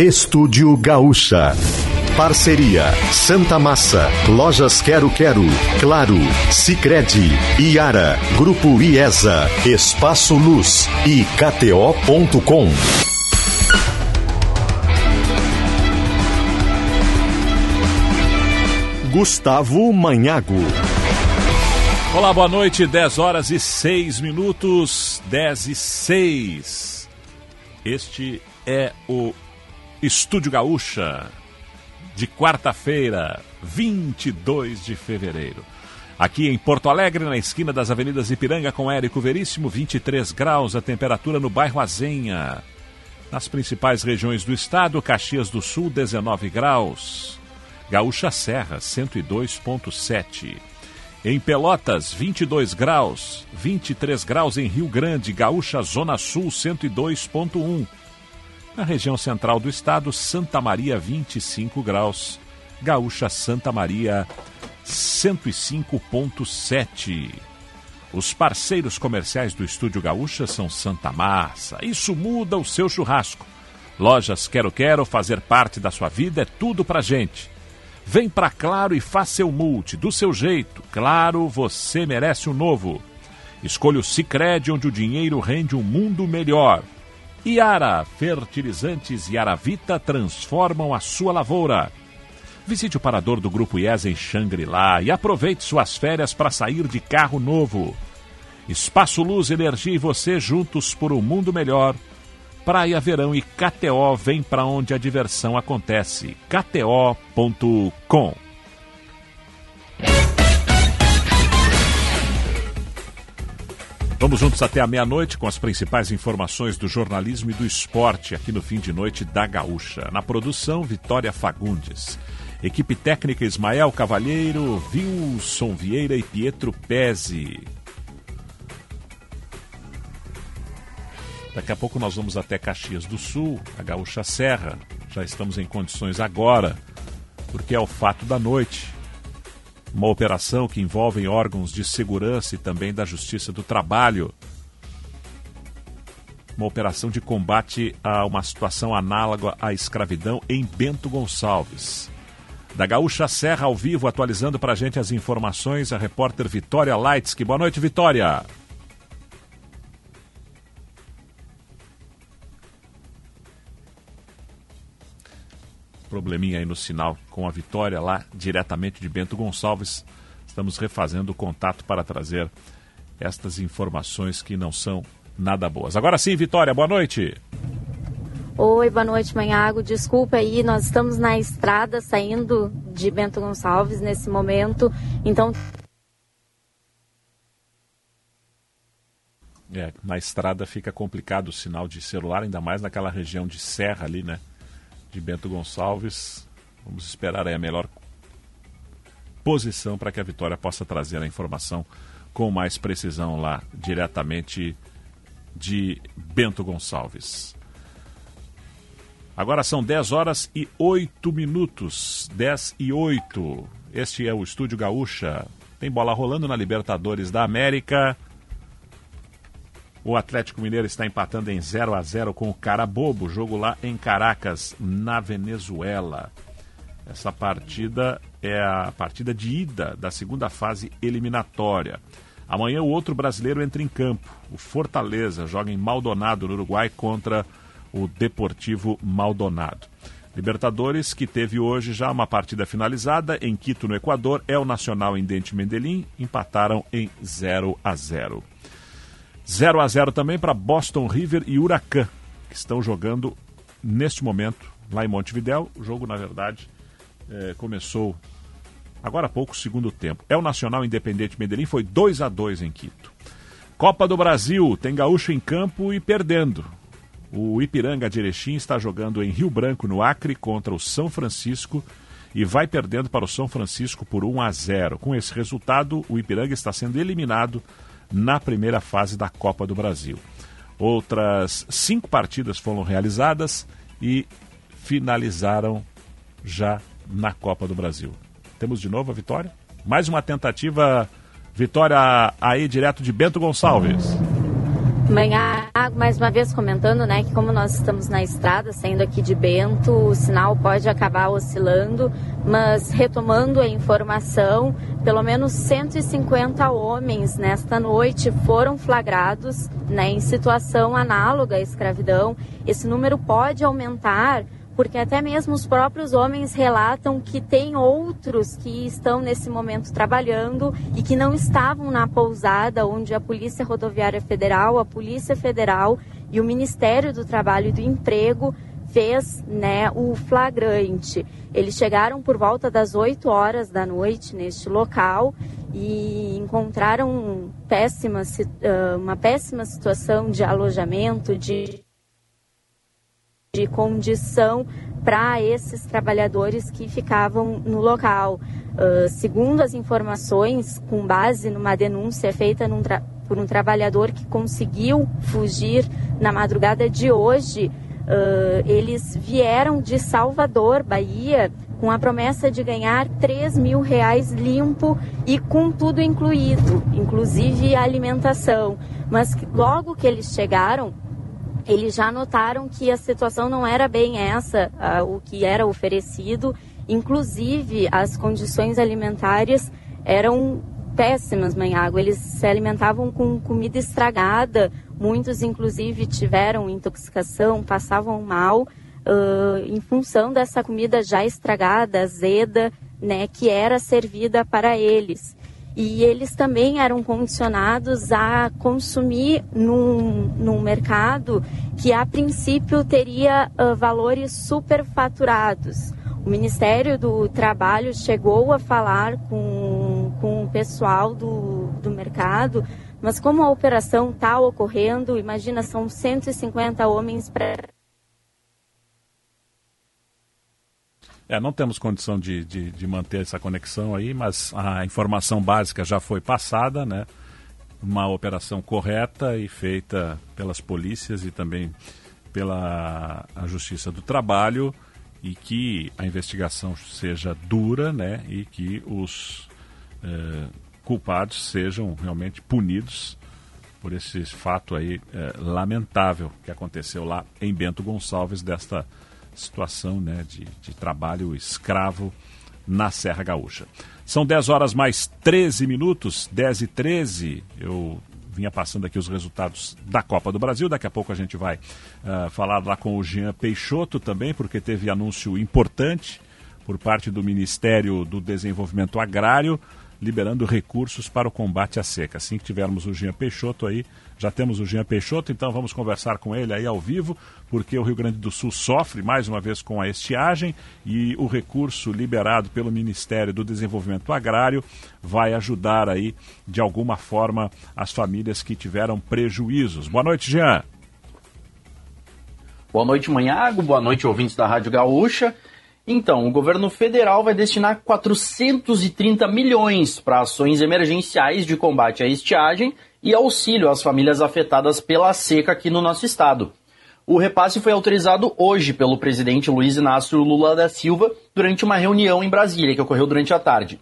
Estúdio Gaúcha. Parceria Santa Massa, Lojas Quero Quero, Claro, Sicredi, Iara, Grupo IESA, Espaço Luz e KTO.com. Gustavo Manhago. Olá, boa noite, 10 horas e 6 minutos, 10 e 6. Este é o Estúdio Gaúcha de quarta-feira, 22 de fevereiro. Aqui em Porto Alegre, na esquina das avenidas Ipiranga com Érico Veríssimo, 23 graus a temperatura no bairro Azenha. Nas principais regiões do estado, Caxias do Sul, 19 graus. Gaúcha Serra, 102,7. Em Pelotas, 22 graus. 23 graus em Rio Grande, Gaúcha Zona Sul, 102,1. Na região central do estado, Santa Maria, 25 graus. Gaúcha Santa Maria, 105,7. Os parceiros comerciais do Estúdio Gaúcha são Santa Massa. Isso muda o seu churrasco. Lojas Quero Quero, fazer parte da sua vida é tudo pra gente. Vem pra Claro e faça seu multi, do seu jeito. Claro, você merece o um novo. Escolha o Cicred, onde o dinheiro rende um mundo melhor. Iara, fertilizantes Yaravita transformam a sua lavoura. Visite o parador do Grupo IES em Xangri-Lá e aproveite suas férias para sair de carro novo. Espaço Luz, Energia e você juntos por um mundo melhor. Praia Verão e KTO vem para onde a diversão acontece. KTO.com Vamos juntos até a meia-noite com as principais informações do jornalismo e do esporte aqui no fim de noite da Gaúcha. Na produção, Vitória Fagundes. Equipe técnica Ismael Cavalheiro, Wilson Vieira e Pietro Pezzi. Daqui a pouco nós vamos até Caxias do Sul, a Gaúcha Serra. Já estamos em condições agora, porque é o fato da noite. Uma operação que envolve órgãos de segurança e também da Justiça do Trabalho. Uma operação de combate a uma situação análoga à escravidão em Bento Gonçalves. Da Gaúcha Serra ao vivo, atualizando para a gente as informações, a repórter Vitória Leitsky. Boa noite, Vitória. Probleminha aí no sinal com a vitória lá diretamente de Bento Gonçalves. Estamos refazendo o contato para trazer estas informações que não são nada boas. Agora sim, Vitória, boa noite. Oi, boa noite, Manhago. Desculpa aí, nós estamos na estrada saindo de Bento Gonçalves nesse momento, então. É, na estrada fica complicado o sinal de celular, ainda mais naquela região de serra ali, né? De Bento Gonçalves. Vamos esperar aí a melhor posição para que a Vitória possa trazer a informação com mais precisão lá diretamente de Bento Gonçalves. Agora são 10 horas e 8 minutos. 10 e 8. Este é o Estúdio Gaúcha. Tem bola rolando na Libertadores da América. O Atlético Mineiro está empatando em 0 a 0 com o Carabobo, jogo lá em Caracas, na Venezuela. Essa partida é a partida de ida da segunda fase eliminatória. Amanhã o outro brasileiro entra em campo. O Fortaleza joga em Maldonado, no Uruguai, contra o Deportivo Maldonado. Libertadores, que teve hoje já uma partida finalizada em Quito, no Equador, é o Nacional em Dente Medellín, empataram em 0 a 0. 0 a 0 também para Boston River e Huracan, que estão jogando neste momento lá em Montevidéu. O jogo, na verdade, é, começou agora há pouco, segundo tempo. É o Nacional Independente Medellín, foi 2 a 2 em Quito. Copa do Brasil, tem gaúcho em campo e perdendo. O Ipiranga de Erechim está jogando em Rio Branco, no Acre, contra o São Francisco e vai perdendo para o São Francisco por 1 a 0. Com esse resultado, o Ipiranga está sendo eliminado na primeira fase da Copa do Brasil. Outras cinco partidas foram realizadas e finalizaram já na Copa do Brasil. Temos de novo a vitória? Mais uma tentativa, vitória aí direto de Bento Gonçalves. Manhã, mais uma vez comentando, né, que como nós estamos na estrada, saindo aqui de Bento, o sinal pode acabar oscilando, mas retomando a informação, pelo menos 150 homens nesta noite foram flagrados, né, em situação análoga à escravidão. Esse número pode aumentar porque até mesmo os próprios homens relatam que tem outros que estão nesse momento trabalhando e que não estavam na pousada onde a Polícia Rodoviária Federal, a Polícia Federal e o Ministério do Trabalho e do Emprego fez né, o flagrante. Eles chegaram por volta das 8 horas da noite neste local e encontraram péssima, uma péssima situação de alojamento, de de condição para esses trabalhadores que ficavam no local. Uh, segundo as informações, com base numa denúncia feita por um trabalhador que conseguiu fugir na madrugada de hoje, uh, eles vieram de Salvador, Bahia, com a promessa de ganhar 3 mil reais limpo e com tudo incluído, inclusive alimentação. Mas logo que eles chegaram, eles já notaram que a situação não era bem essa, uh, o que era oferecido, inclusive as condições alimentares eram péssimas, Manhago. Eles se alimentavam com comida estragada, muitos inclusive tiveram intoxicação, passavam mal uh, em função dessa comida já estragada, azeda, né, que era servida para eles e eles também eram condicionados a consumir num, num mercado que a princípio teria uh, valores superfaturados. O Ministério do Trabalho chegou a falar com, com o pessoal do, do mercado, mas como a operação está ocorrendo, imagina, são 150 homens para É, não temos condição de, de, de, manter essa conexão aí, mas a informação básica já foi passada, né? Uma operação correta e feita pelas polícias e também pela a Justiça do Trabalho e que a investigação seja dura, né? E que os eh, culpados sejam realmente punidos por esse fato aí eh, lamentável que aconteceu lá em Bento Gonçalves desta situação né, de, de trabalho escravo na Serra Gaúcha. São 10 horas mais 13 minutos, 10 e 13. Eu vinha passando aqui os resultados da Copa do Brasil. Daqui a pouco a gente vai uh, falar lá com o Jean Peixoto também, porque teve anúncio importante por parte do Ministério do Desenvolvimento Agrário liberando recursos para o combate à seca. Assim que tivermos o Jean Peixoto aí, já temos o Jean Peixoto, então vamos conversar com ele aí ao vivo, porque o Rio Grande do Sul sofre mais uma vez com a estiagem e o recurso liberado pelo Ministério do Desenvolvimento Agrário vai ajudar aí de alguma forma as famílias que tiveram prejuízos. Boa noite, Jean. Boa noite, Manhago. Boa noite, ouvintes da Rádio Gaúcha. Então, o governo federal vai destinar 430 milhões para ações emergenciais de combate à estiagem e auxílio às famílias afetadas pela seca aqui no nosso estado. O repasse foi autorizado hoje pelo presidente Luiz Inácio Lula da Silva durante uma reunião em Brasília que ocorreu durante a tarde.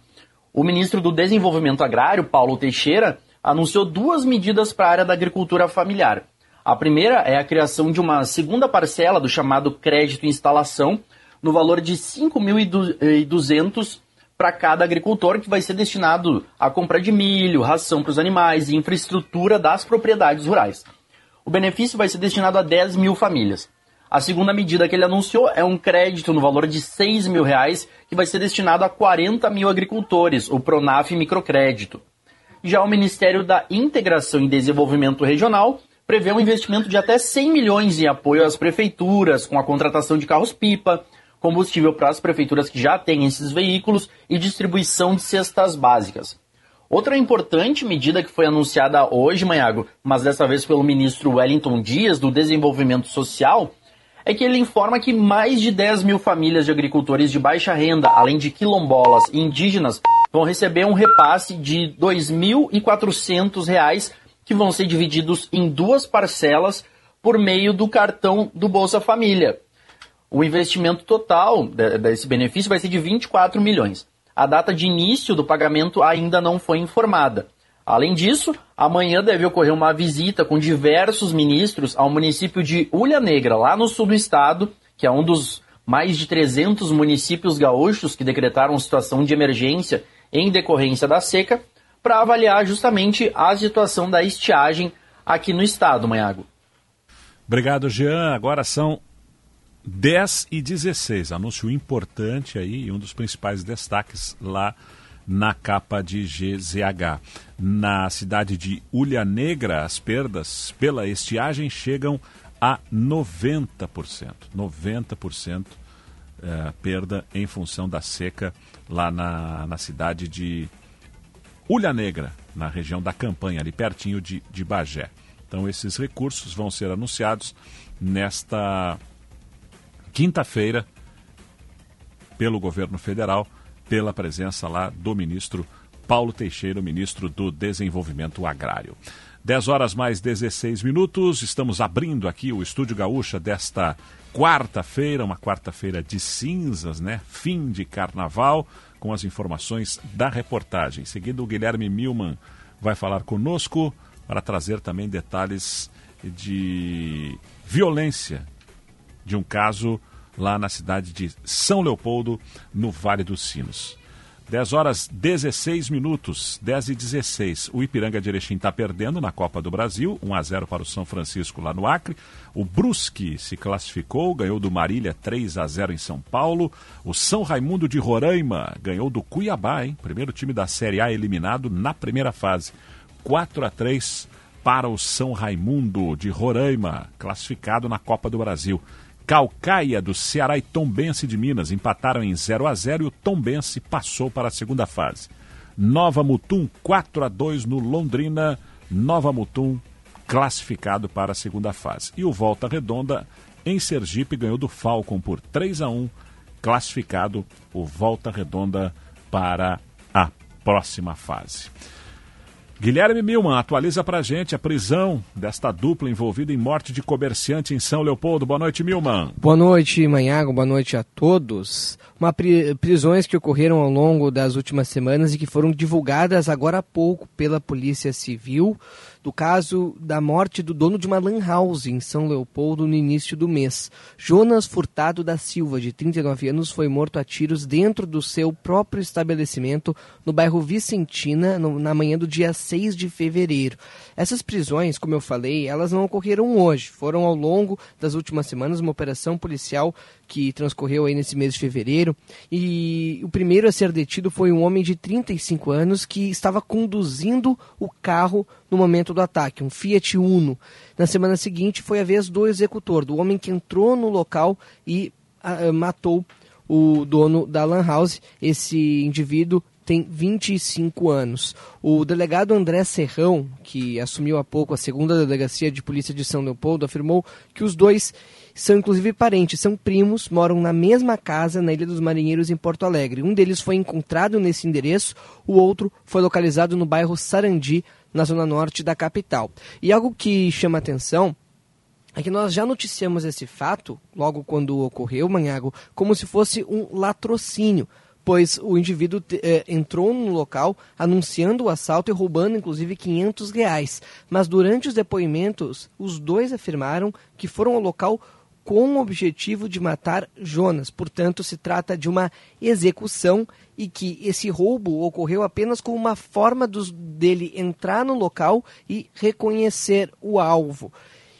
O ministro do Desenvolvimento Agrário, Paulo Teixeira, anunciou duas medidas para a área da agricultura familiar. A primeira é a criação de uma segunda parcela do chamado crédito instalação, no valor de 5.200 para cada agricultor, que vai ser destinado à compra de milho, ração para os animais e infraestrutura das propriedades rurais. O benefício vai ser destinado a 10 mil famílias. A segunda medida que ele anunciou é um crédito no valor de 6 mil reais, que vai ser destinado a 40 mil agricultores, o Pronaf Microcrédito. Já o Ministério da Integração e Desenvolvimento Regional prevê um investimento de até 100 milhões em apoio às prefeituras, com a contratação de carros-pipa, combustível para as prefeituras que já têm esses veículos e distribuição de cestas básicas. Outra importante medida que foi anunciada hoje, Manhago, mas dessa vez pelo ministro Wellington Dias, do Desenvolvimento Social, é que ele informa que mais de 10 mil famílias de agricultores de baixa renda, além de quilombolas e indígenas, vão receber um repasse de R$ 2.400 que vão ser divididos em duas parcelas por meio do cartão do Bolsa Família. O investimento total desse benefício vai ser de 24 milhões. A data de início do pagamento ainda não foi informada. Além disso, amanhã deve ocorrer uma visita com diversos ministros ao município de Ulha Negra, lá no sul do estado, que é um dos mais de 300 municípios gaúchos que decretaram situação de emergência em decorrência da seca, para avaliar justamente a situação da estiagem aqui no estado, Manhago. Obrigado, Jean. Agora são 10 e 16. Anúncio importante aí e um dos principais destaques lá na capa de GZH. Na cidade de Ulha Negra, as perdas pela estiagem chegam a 90%. 90% é, perda em função da seca lá na, na cidade de Ulha Negra, na região da Campanha, ali pertinho de, de Bagé. Então, esses recursos vão ser anunciados nesta quinta-feira pelo governo federal pela presença lá do ministro Paulo Teixeira, ministro do Desenvolvimento Agrário. 10 horas mais 16 minutos, estamos abrindo aqui o Estúdio Gaúcha desta quarta-feira, uma quarta-feira de cinzas, né? Fim de carnaval, com as informações da reportagem. Em seguida, o Guilherme Milman vai falar conosco para trazer também detalhes de violência de um caso lá na cidade de São Leopoldo, no Vale dos Sinos. 10 horas 16 minutos, 10 e 16. O Ipiranga de Erechim está perdendo na Copa do Brasil, 1 a 0 para o São Francisco lá no Acre. O Brusque se classificou, ganhou do Marília 3 a 0 em São Paulo. O São Raimundo de Roraima ganhou do Cuiabá, hein? Primeiro time da Série A eliminado na primeira fase. 4 a 3 para o São Raimundo de Roraima, classificado na Copa do Brasil. Calcaia do Ceará e Tombense de Minas empataram em 0 a 0 e o Tombense passou para a segunda fase. Nova Mutum 4 a 2 no Londrina, Nova Mutum classificado para a segunda fase. E o Volta Redonda em Sergipe ganhou do Falcon por 3 a 1, classificado o Volta Redonda para a próxima fase. Guilherme Milman atualiza pra gente a prisão desta dupla envolvida em morte de comerciante em São Leopoldo. Boa noite, Milman. Boa noite, Manhago. Boa noite a todos. Uma pri prisões que ocorreram ao longo das últimas semanas e que foram divulgadas agora há pouco pela Polícia Civil do caso da morte do dono de uma lan house em São Leopoldo no início do mês. Jonas Furtado da Silva, de 39 anos, foi morto a tiros dentro do seu próprio estabelecimento no bairro Vicentina, no, na manhã do dia 6 de fevereiro. Essas prisões, como eu falei, elas não ocorreram hoje, foram ao longo das últimas semanas uma operação policial que transcorreu aí nesse mês de fevereiro. E o primeiro a ser detido foi um homem de 35 anos que estava conduzindo o carro no momento do ataque, um Fiat Uno. Na semana seguinte foi a vez do executor, do homem que entrou no local e uh, matou o dono da Lan House. Esse indivíduo tem 25 anos. O delegado André Serrão, que assumiu há pouco a segunda delegacia de polícia de São Leopoldo, afirmou que os dois são inclusive parentes, são primos, moram na mesma casa na Ilha dos Marinheiros, em Porto Alegre. Um deles foi encontrado nesse endereço, o outro foi localizado no bairro Sarandi, na zona norte da capital. E algo que chama atenção é que nós já noticiamos esse fato, logo quando ocorreu, Manhago, como se fosse um latrocínio, pois o indivíduo eh, entrou no local anunciando o assalto e roubando inclusive 500 reais. Mas durante os depoimentos, os dois afirmaram que foram ao local com o objetivo de matar Jonas. Portanto, se trata de uma execução e que esse roubo ocorreu apenas como uma forma dos, dele entrar no local e reconhecer o alvo.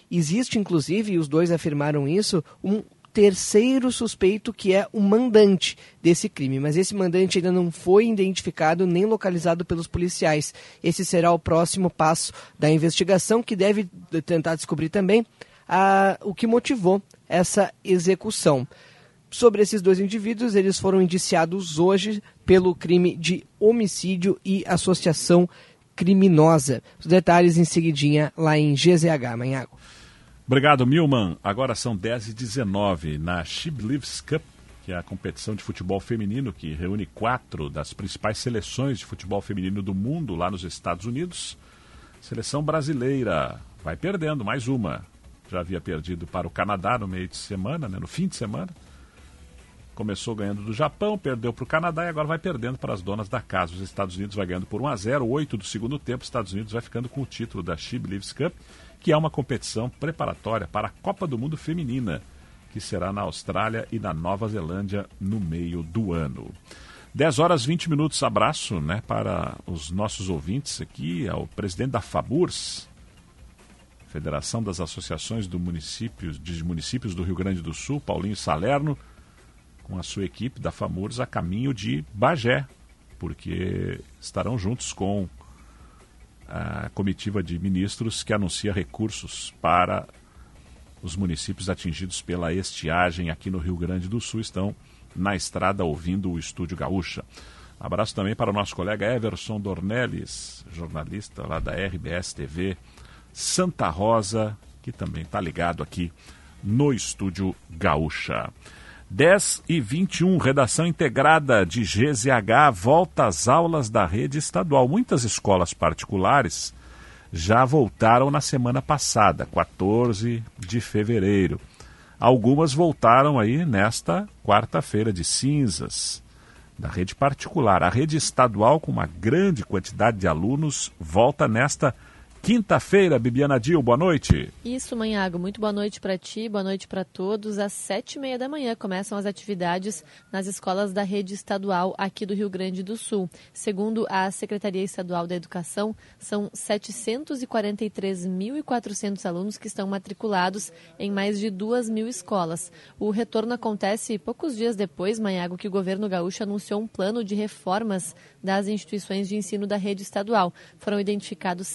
Existe, inclusive, e os dois afirmaram isso, um terceiro suspeito que é o mandante desse crime, mas esse mandante ainda não foi identificado nem localizado pelos policiais. Esse será o próximo passo da investigação que deve tentar descobrir também a, o que motivou essa execução. Sobre esses dois indivíduos, eles foram indiciados hoje pelo crime de homicídio e associação criminosa. Os detalhes em seguidinha lá em GZH, Manhago. Obrigado, Milman. Agora são 10h19 na Shiblivs Cup, que é a competição de futebol feminino que reúne quatro das principais seleções de futebol feminino do mundo lá nos Estados Unidos. Seleção brasileira vai perdendo mais uma já havia perdido para o Canadá no meio de semana, né, no fim de semana. Começou ganhando do Japão, perdeu para o Canadá e agora vai perdendo para as donas da casa. Os Estados Unidos vai ganhando por 1 a 0 8 do segundo tempo, os Estados Unidos vai ficando com o título da She Cup, que é uma competição preparatória para a Copa do Mundo Feminina, que será na Austrália e na Nova Zelândia no meio do ano. 10 horas 20 minutos, abraço né, para os nossos ouvintes aqui, ao presidente da FABURS, Federação das Associações do Municípios, de Municípios do Rio Grande do Sul, Paulinho Salerno, com a sua equipe da FAMURS a caminho de Bagé, porque estarão juntos com a comitiva de ministros que anuncia recursos para os municípios atingidos pela estiagem aqui no Rio Grande do Sul. Estão na estrada ouvindo o Estúdio Gaúcha. Abraço também para o nosso colega Everson Dornelles, jornalista lá da RBS TV Santa Rosa, que também está ligado aqui no Estúdio Gaúcha. 10 e 21, redação integrada de GZH volta às aulas da rede estadual. Muitas escolas particulares já voltaram na semana passada, 14 de fevereiro. Algumas voltaram aí nesta quarta-feira de cinzas, da rede particular. A rede estadual, com uma grande quantidade de alunos, volta nesta Quinta-feira, Bibiana Dil, boa noite. Isso, Manhago, muito boa noite para ti, boa noite para todos. Às sete e meia da manhã começam as atividades nas escolas da rede estadual aqui do Rio Grande do Sul. Segundo a Secretaria Estadual da Educação, são 743.400 alunos que estão matriculados em mais de duas mil escolas. O retorno acontece poucos dias depois, Manhago, que o governo gaúcho anunciou um plano de reformas das instituições de ensino da rede estadual. Foram identificados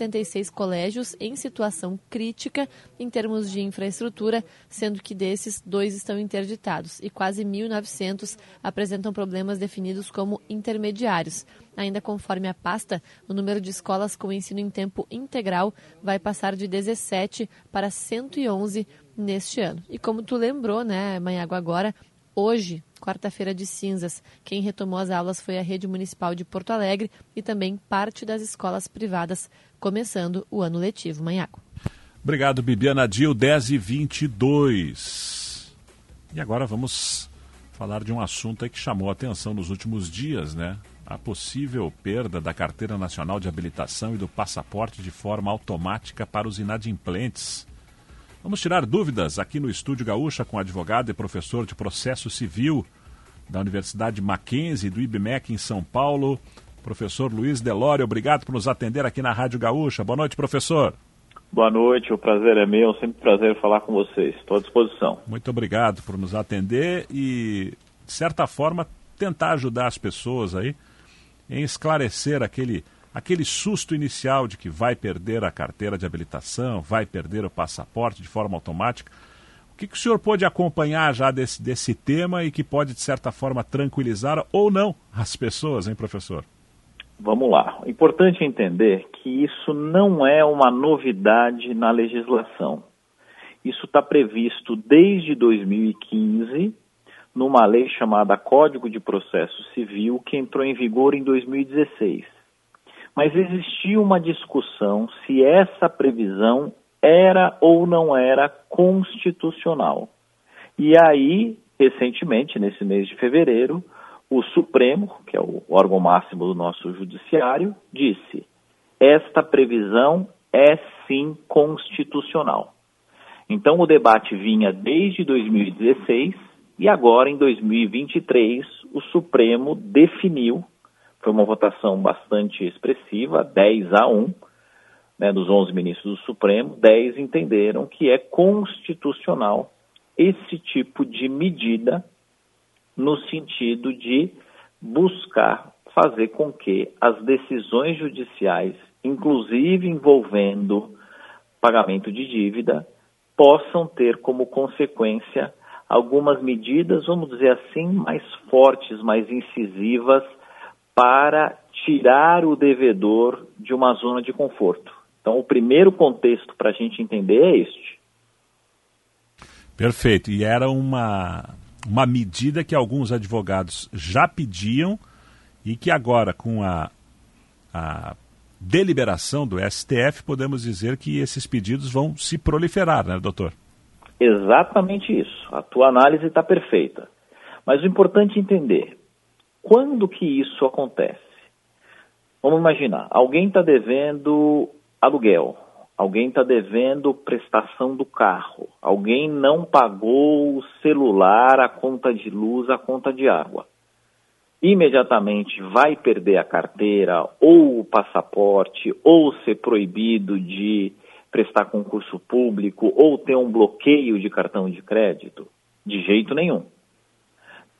176 colégios em situação crítica em termos de infraestrutura, sendo que desses, dois estão interditados e quase 1.900 apresentam problemas definidos como intermediários. Ainda conforme a pasta, o número de escolas com ensino em tempo integral vai passar de 17 para 111 neste ano. E como tu lembrou, né, Manhago, agora, hoje, quarta-feira de cinzas. Quem retomou as aulas foi a Rede Municipal de Porto Alegre e também parte das escolas privadas, começando o ano letivo. Manhaco. Obrigado, Bibiana Dil, 10 e 22. E agora vamos falar de um assunto que chamou a atenção nos últimos dias, né? A possível perda da Carteira Nacional de Habilitação e do passaporte de forma automática para os inadimplentes. Vamos tirar dúvidas aqui no Estúdio Gaúcha com o advogado e professor de processo civil da Universidade Mackenzie do IBMEC em São Paulo, professor Luiz Delório. Obrigado por nos atender aqui na Rádio Gaúcha. Boa noite, professor. Boa noite, o prazer é meu, sempre um prazer falar com vocês. Estou à disposição. Muito obrigado por nos atender e, de certa forma, tentar ajudar as pessoas aí em esclarecer aquele aquele susto inicial de que vai perder a carteira de habilitação, vai perder o passaporte de forma automática. O que, que o senhor pode acompanhar já desse, desse tema e que pode, de certa forma, tranquilizar ou não as pessoas, hein, professor? Vamos lá. Importante entender que isso não é uma novidade na legislação. Isso está previsto desde 2015 numa lei chamada Código de Processo Civil, que entrou em vigor em 2016 mas existia uma discussão se essa previsão era ou não era constitucional. E aí, recentemente, nesse mês de fevereiro, o Supremo, que é o órgão máximo do nosso judiciário, disse: esta previsão é sim constitucional. Então o debate vinha desde 2016 e agora em 2023 o Supremo definiu foi uma votação bastante expressiva, 10 a 1, né, dos 11 ministros do Supremo, 10 entenderam que é constitucional esse tipo de medida no sentido de buscar fazer com que as decisões judiciais, inclusive envolvendo pagamento de dívida, possam ter como consequência algumas medidas, vamos dizer assim, mais fortes, mais incisivas para tirar o devedor de uma zona de conforto. Então, o primeiro contexto para a gente entender é este. Perfeito. E era uma, uma medida que alguns advogados já pediam e que agora, com a, a deliberação do STF, podemos dizer que esses pedidos vão se proliferar, né, doutor? Exatamente isso. A tua análise está perfeita. Mas o importante é entender, quando que isso acontece? Vamos imaginar, alguém está devendo aluguel, alguém está devendo prestação do carro, alguém não pagou o celular, a conta de luz, a conta de água. Imediatamente vai perder a carteira ou o passaporte ou ser proibido de prestar concurso público ou ter um bloqueio de cartão de crédito? De jeito nenhum.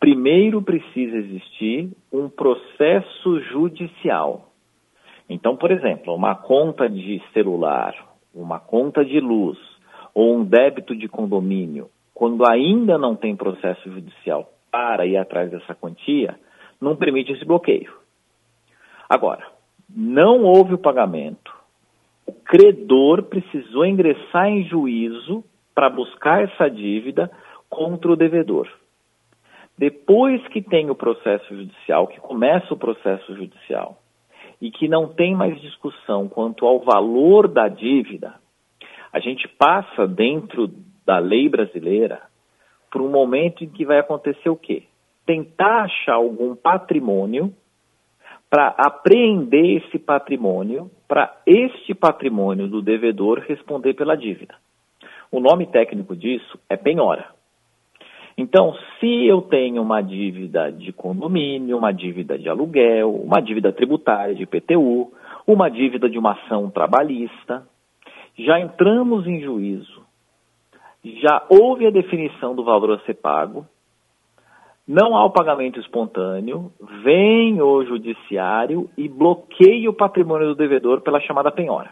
Primeiro precisa existir um processo judicial. Então, por exemplo, uma conta de celular uma conta de luz ou um débito de condomínio, quando ainda não tem processo judicial para ir atrás dessa quantia, não permite esse bloqueio. Agora, não houve o pagamento, o credor precisou ingressar em juízo para buscar essa dívida contra o devedor. Depois que tem o processo judicial, que começa o processo judicial, e que não tem mais discussão quanto ao valor da dívida, a gente passa dentro da lei brasileira por um momento em que vai acontecer o quê? Tentar achar algum patrimônio para apreender esse patrimônio, para este patrimônio do devedor responder pela dívida. O nome técnico disso é penhora. Então, se eu tenho uma dívida de condomínio, uma dívida de aluguel, uma dívida tributária de IPTU, uma dívida de uma ação trabalhista, já entramos em juízo, já houve a definição do valor a ser pago, não há o pagamento espontâneo, vem o judiciário e bloqueia o patrimônio do devedor pela chamada penhora.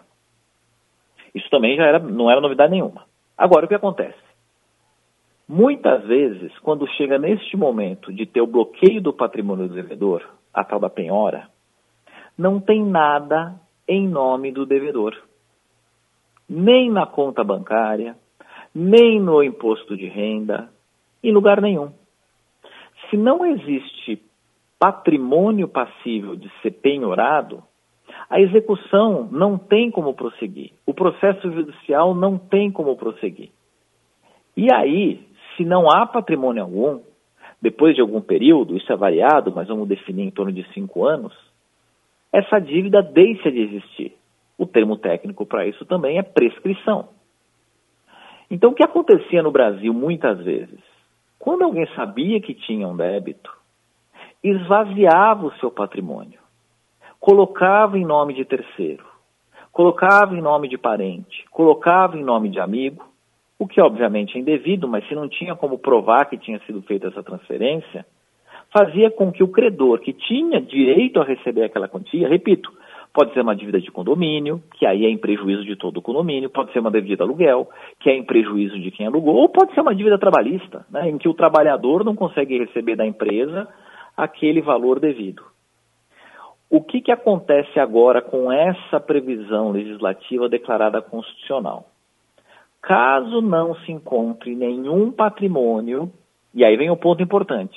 Isso também já era, não era novidade nenhuma. Agora, o que acontece? Muitas vezes, quando chega neste momento de ter o bloqueio do patrimônio do devedor, a tal da penhora, não tem nada em nome do devedor. Nem na conta bancária, nem no imposto de renda, em lugar nenhum. Se não existe patrimônio passível de ser penhorado, a execução não tem como prosseguir. O processo judicial não tem como prosseguir. E aí, se não há patrimônio algum, depois de algum período, isso é variado, mas vamos definir em torno de cinco anos, essa dívida deixa de existir. O termo técnico para isso também é prescrição. Então, o que acontecia no Brasil muitas vezes? Quando alguém sabia que tinha um débito, esvaziava o seu patrimônio, colocava em nome de terceiro, colocava em nome de parente, colocava em nome de amigo, o que obviamente é indevido, mas se não tinha como provar que tinha sido feita essa transferência, fazia com que o credor que tinha direito a receber aquela quantia, repito, pode ser uma dívida de condomínio, que aí é em prejuízo de todo o condomínio, pode ser uma dívida de aluguel, que é em prejuízo de quem alugou, ou pode ser uma dívida trabalhista, né, em que o trabalhador não consegue receber da empresa aquele valor devido. O que, que acontece agora com essa previsão legislativa declarada constitucional? Caso não se encontre nenhum patrimônio, e aí vem o ponto importante,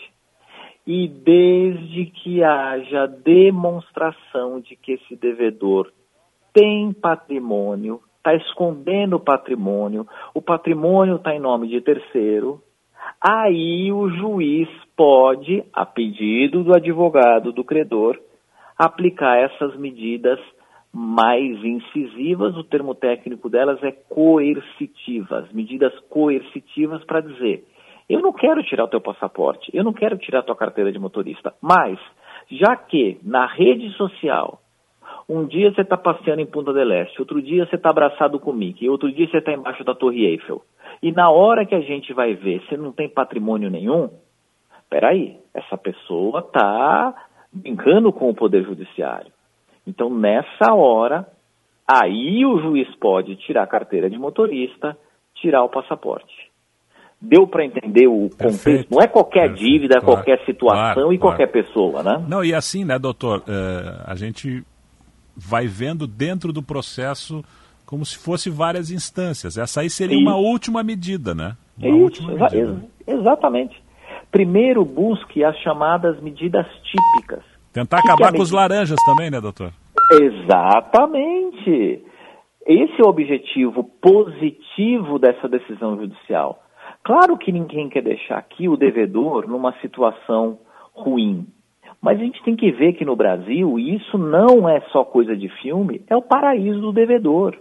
e desde que haja demonstração de que esse devedor tem patrimônio, está escondendo o patrimônio, o patrimônio está em nome de terceiro, aí o juiz pode, a pedido do advogado do credor, aplicar essas medidas mais incisivas, o termo técnico delas é coercitivas, medidas coercitivas para dizer, eu não quero tirar o teu passaporte, eu não quero tirar a tua carteira de motorista, mas já que na rede social um dia você está passeando em Punta del Este, outro dia você está abraçado com o Mickey, outro dia você está embaixo da Torre Eiffel. E na hora que a gente vai ver, você não tem patrimônio nenhum, peraí, essa pessoa está brincando com o Poder Judiciário. Então, nessa hora, aí o juiz pode tirar a carteira de motorista, tirar o passaporte. Deu para entender o contexto? Perfeito. Não é qualquer Perfeito. dívida, claro. qualquer situação claro, e qualquer pessoa, né? Não, e assim, né, doutor, uh, a gente vai vendo dentro do processo como se fosse várias instâncias. Essa aí seria Isso. uma última medida, né? Uma Isso, última medida. Exa exatamente. Primeiro busque as chamadas medidas típicas. Tentar acabar com os laranjas também, né, doutor? Exatamente. Esse é o objetivo positivo dessa decisão judicial. Claro que ninguém quer deixar aqui o devedor numa situação ruim. Mas a gente tem que ver que no Brasil, e isso não é só coisa de filme, é o paraíso do devedor.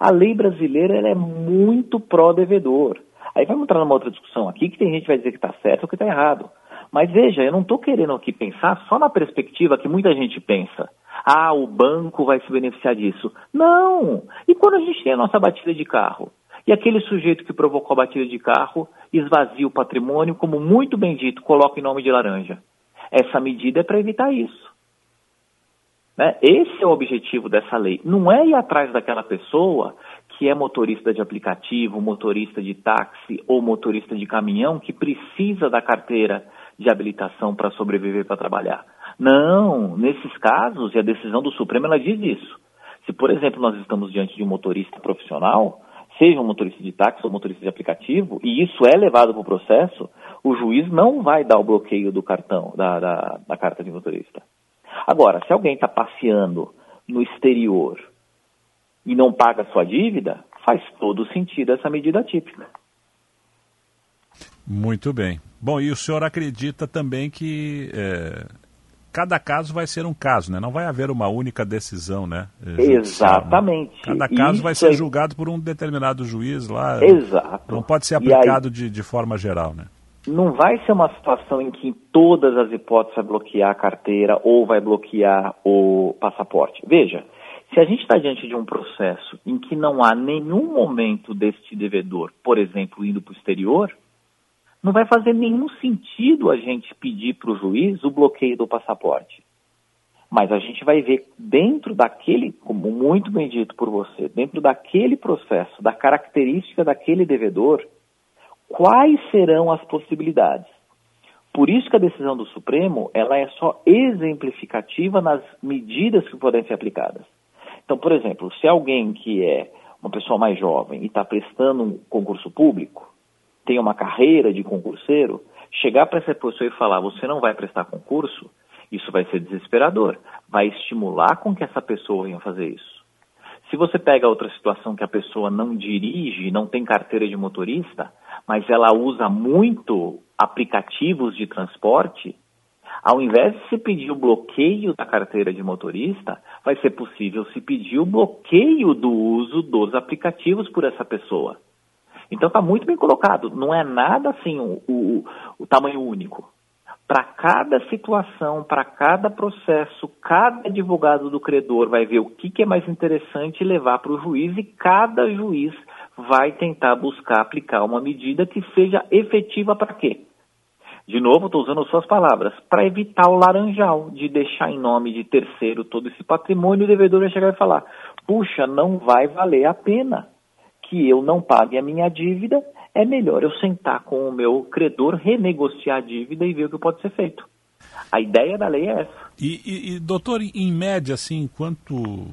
A lei brasileira é muito pró-devedor. Aí vamos entrar numa outra discussão aqui que tem gente que vai dizer que está certo ou que está errado. Mas veja, eu não estou querendo aqui pensar só na perspectiva que muita gente pensa. Ah, o banco vai se beneficiar disso. Não! E quando a gente tem a nossa batida de carro? E aquele sujeito que provocou a batida de carro esvazia o patrimônio, como muito bem dito, coloca em nome de laranja. Essa medida é para evitar isso. Né? Esse é o objetivo dessa lei. Não é ir atrás daquela pessoa que é motorista de aplicativo, motorista de táxi ou motorista de caminhão que precisa da carteira de habilitação para sobreviver para trabalhar. Não, nesses casos, e a decisão do Supremo ela diz isso. Se, por exemplo, nós estamos diante de um motorista profissional, seja um motorista de táxi ou motorista de aplicativo, e isso é levado para o processo, o juiz não vai dar o bloqueio do cartão, da, da, da carta de motorista. Agora, se alguém está passeando no exterior e não paga sua dívida, faz todo sentido essa medida típica. Muito bem. Bom, e o senhor acredita também que é, cada caso vai ser um caso, né? Não vai haver uma única decisão, né? Judicial, Exatamente. Né? Cada caso Isso vai ser é... julgado por um determinado juiz lá. Exato. Não pode ser aplicado aí... de, de forma geral, né? não vai ser uma situação em que em todas as hipóteses vai bloquear a carteira ou vai bloquear o passaporte. Veja, se a gente está diante de um processo em que não há nenhum momento deste devedor, por exemplo, indo para o exterior, não vai fazer nenhum sentido a gente pedir para o juiz o bloqueio do passaporte. Mas a gente vai ver dentro daquele, como muito bem dito por você, dentro daquele processo, da característica daquele devedor, quais serão as possibilidades. Por isso que a decisão do Supremo ela é só exemplificativa nas medidas que podem ser aplicadas. Então, por exemplo, se alguém que é uma pessoa mais jovem e está prestando um concurso público, tem uma carreira de concurseiro, chegar para essa pessoa e falar você não vai prestar concurso, isso vai ser desesperador. Vai estimular com que essa pessoa venha fazer isso. Se você pega outra situação que a pessoa não dirige, não tem carteira de motorista, mas ela usa muito aplicativos de transporte, ao invés de se pedir o bloqueio da carteira de motorista, vai ser possível se pedir o bloqueio do uso dos aplicativos por essa pessoa. Então está muito bem colocado. Não é nada assim o, o, o tamanho único. Para cada situação, para cada processo, cada advogado do credor vai ver o que, que é mais interessante levar para o juiz e cada juiz vai tentar buscar aplicar uma medida que seja efetiva para quê? De novo, estou usando suas palavras, para evitar o laranjal, de deixar em nome de terceiro todo esse patrimônio, o devedor vai chegar e falar: puxa, não vai valer a pena que eu não pague a minha dívida, é melhor eu sentar com o meu credor, renegociar a dívida e ver o que pode ser feito. A ideia da lei é essa. E, e, e doutor, em média, assim, quanto,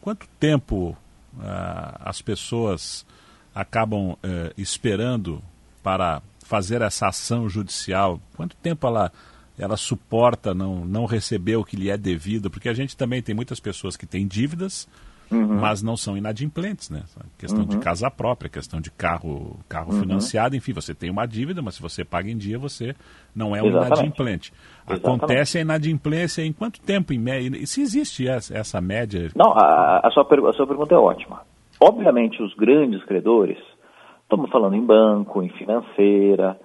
quanto tempo ah, as pessoas acabam eh, esperando para fazer essa ação judicial? Quanto tempo ela, ela suporta não, não receber o que lhe é devido? Porque a gente também tem muitas pessoas que têm dívidas, uhum. mas não são inadimplentes, né? Questão uhum. de casa própria, questão de carro, carro uhum. financiado, enfim, você tem uma dívida, mas se você paga em dia, você não é um Exatamente. inadimplente. Exatamente. Acontece a inadimplência em quanto tempo em média? E se existe essa, essa média? Não, a, a, sua, a sua pergunta é ótima. Obviamente, os grandes credores, estamos falando em banco, em financeira,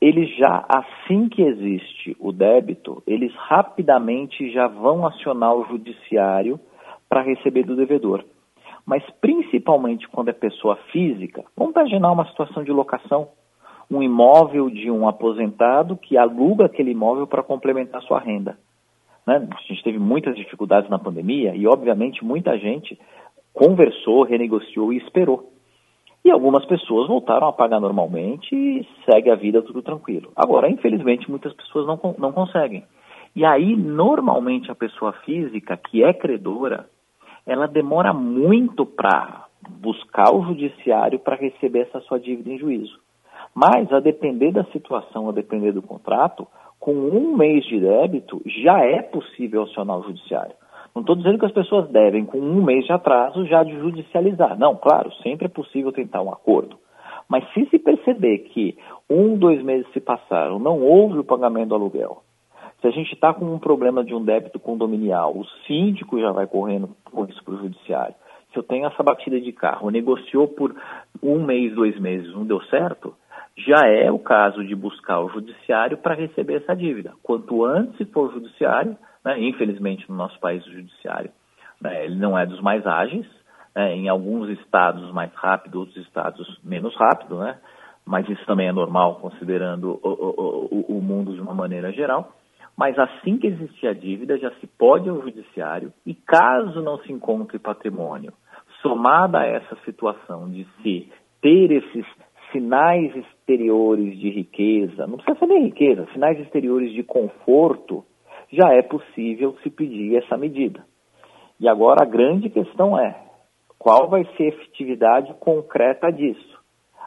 eles já, assim que existe o débito, eles rapidamente já vão acionar o judiciário para receber do devedor. Mas principalmente quando é pessoa física, vamos imaginar uma situação de locação, um imóvel de um aposentado que aluga aquele imóvel para complementar sua renda. Né? A gente teve muitas dificuldades na pandemia e, obviamente, muita gente conversou, renegociou e esperou. E algumas pessoas voltaram a pagar normalmente e segue a vida tudo tranquilo. Agora, infelizmente, muitas pessoas não, não conseguem. E aí, normalmente, a pessoa física que é credora, ela demora muito para buscar o judiciário para receber essa sua dívida em juízo. Mas, a depender da situação, a depender do contrato, com um mês de débito, já é possível acionar o judiciário. Não estou dizendo que as pessoas devem, com um mês de atraso, já judicializar. Não, claro, sempre é possível tentar um acordo. Mas se se perceber que um, dois meses se passaram, não houve o pagamento do aluguel, se a gente está com um problema de um débito condominial, o síndico já vai correndo com isso para o judiciário. Se eu tenho essa batida de carro, negociou por um mês, dois meses, não deu certo, já é o caso de buscar o judiciário para receber essa dívida. Quanto antes for o judiciário, né, infelizmente no nosso país o judiciário né, ele não é dos mais ágeis, né, em alguns estados mais rápido, outros estados menos rápido, né, mas isso também é normal considerando o, o, o, o mundo de uma maneira geral. Mas assim que existir a dívida, já se pode ao judiciário e caso não se encontre patrimônio, somada a essa situação de se ter esses sinais exteriores de riqueza, não precisa ser nem riqueza, sinais exteriores de conforto, já é possível se pedir essa medida. E agora a grande questão é qual vai ser a efetividade concreta disso.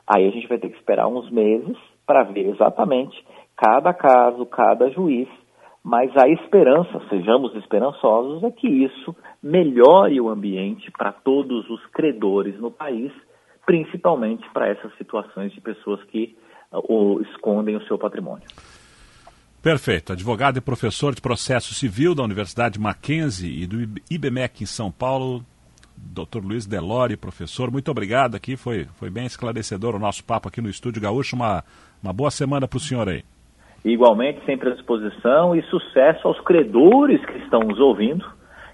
Aí a gente vai ter que esperar uns meses para ver exatamente cada caso, cada juiz, mas a esperança, sejamos esperançosos, é que isso melhore o ambiente para todos os credores no país, principalmente para essas situações de pessoas que uh, escondem o seu patrimônio. Perfeito. Advogado e professor de processo civil da Universidade Mackenzie e do IBMEC em São Paulo, Dr. Luiz Delori, professor. Muito obrigado aqui, foi, foi bem esclarecedor o nosso papo aqui no Estúdio Gaúcho. Uma, uma boa semana para o senhor aí. Igualmente, sempre à disposição e sucesso aos credores que estão nos ouvindo,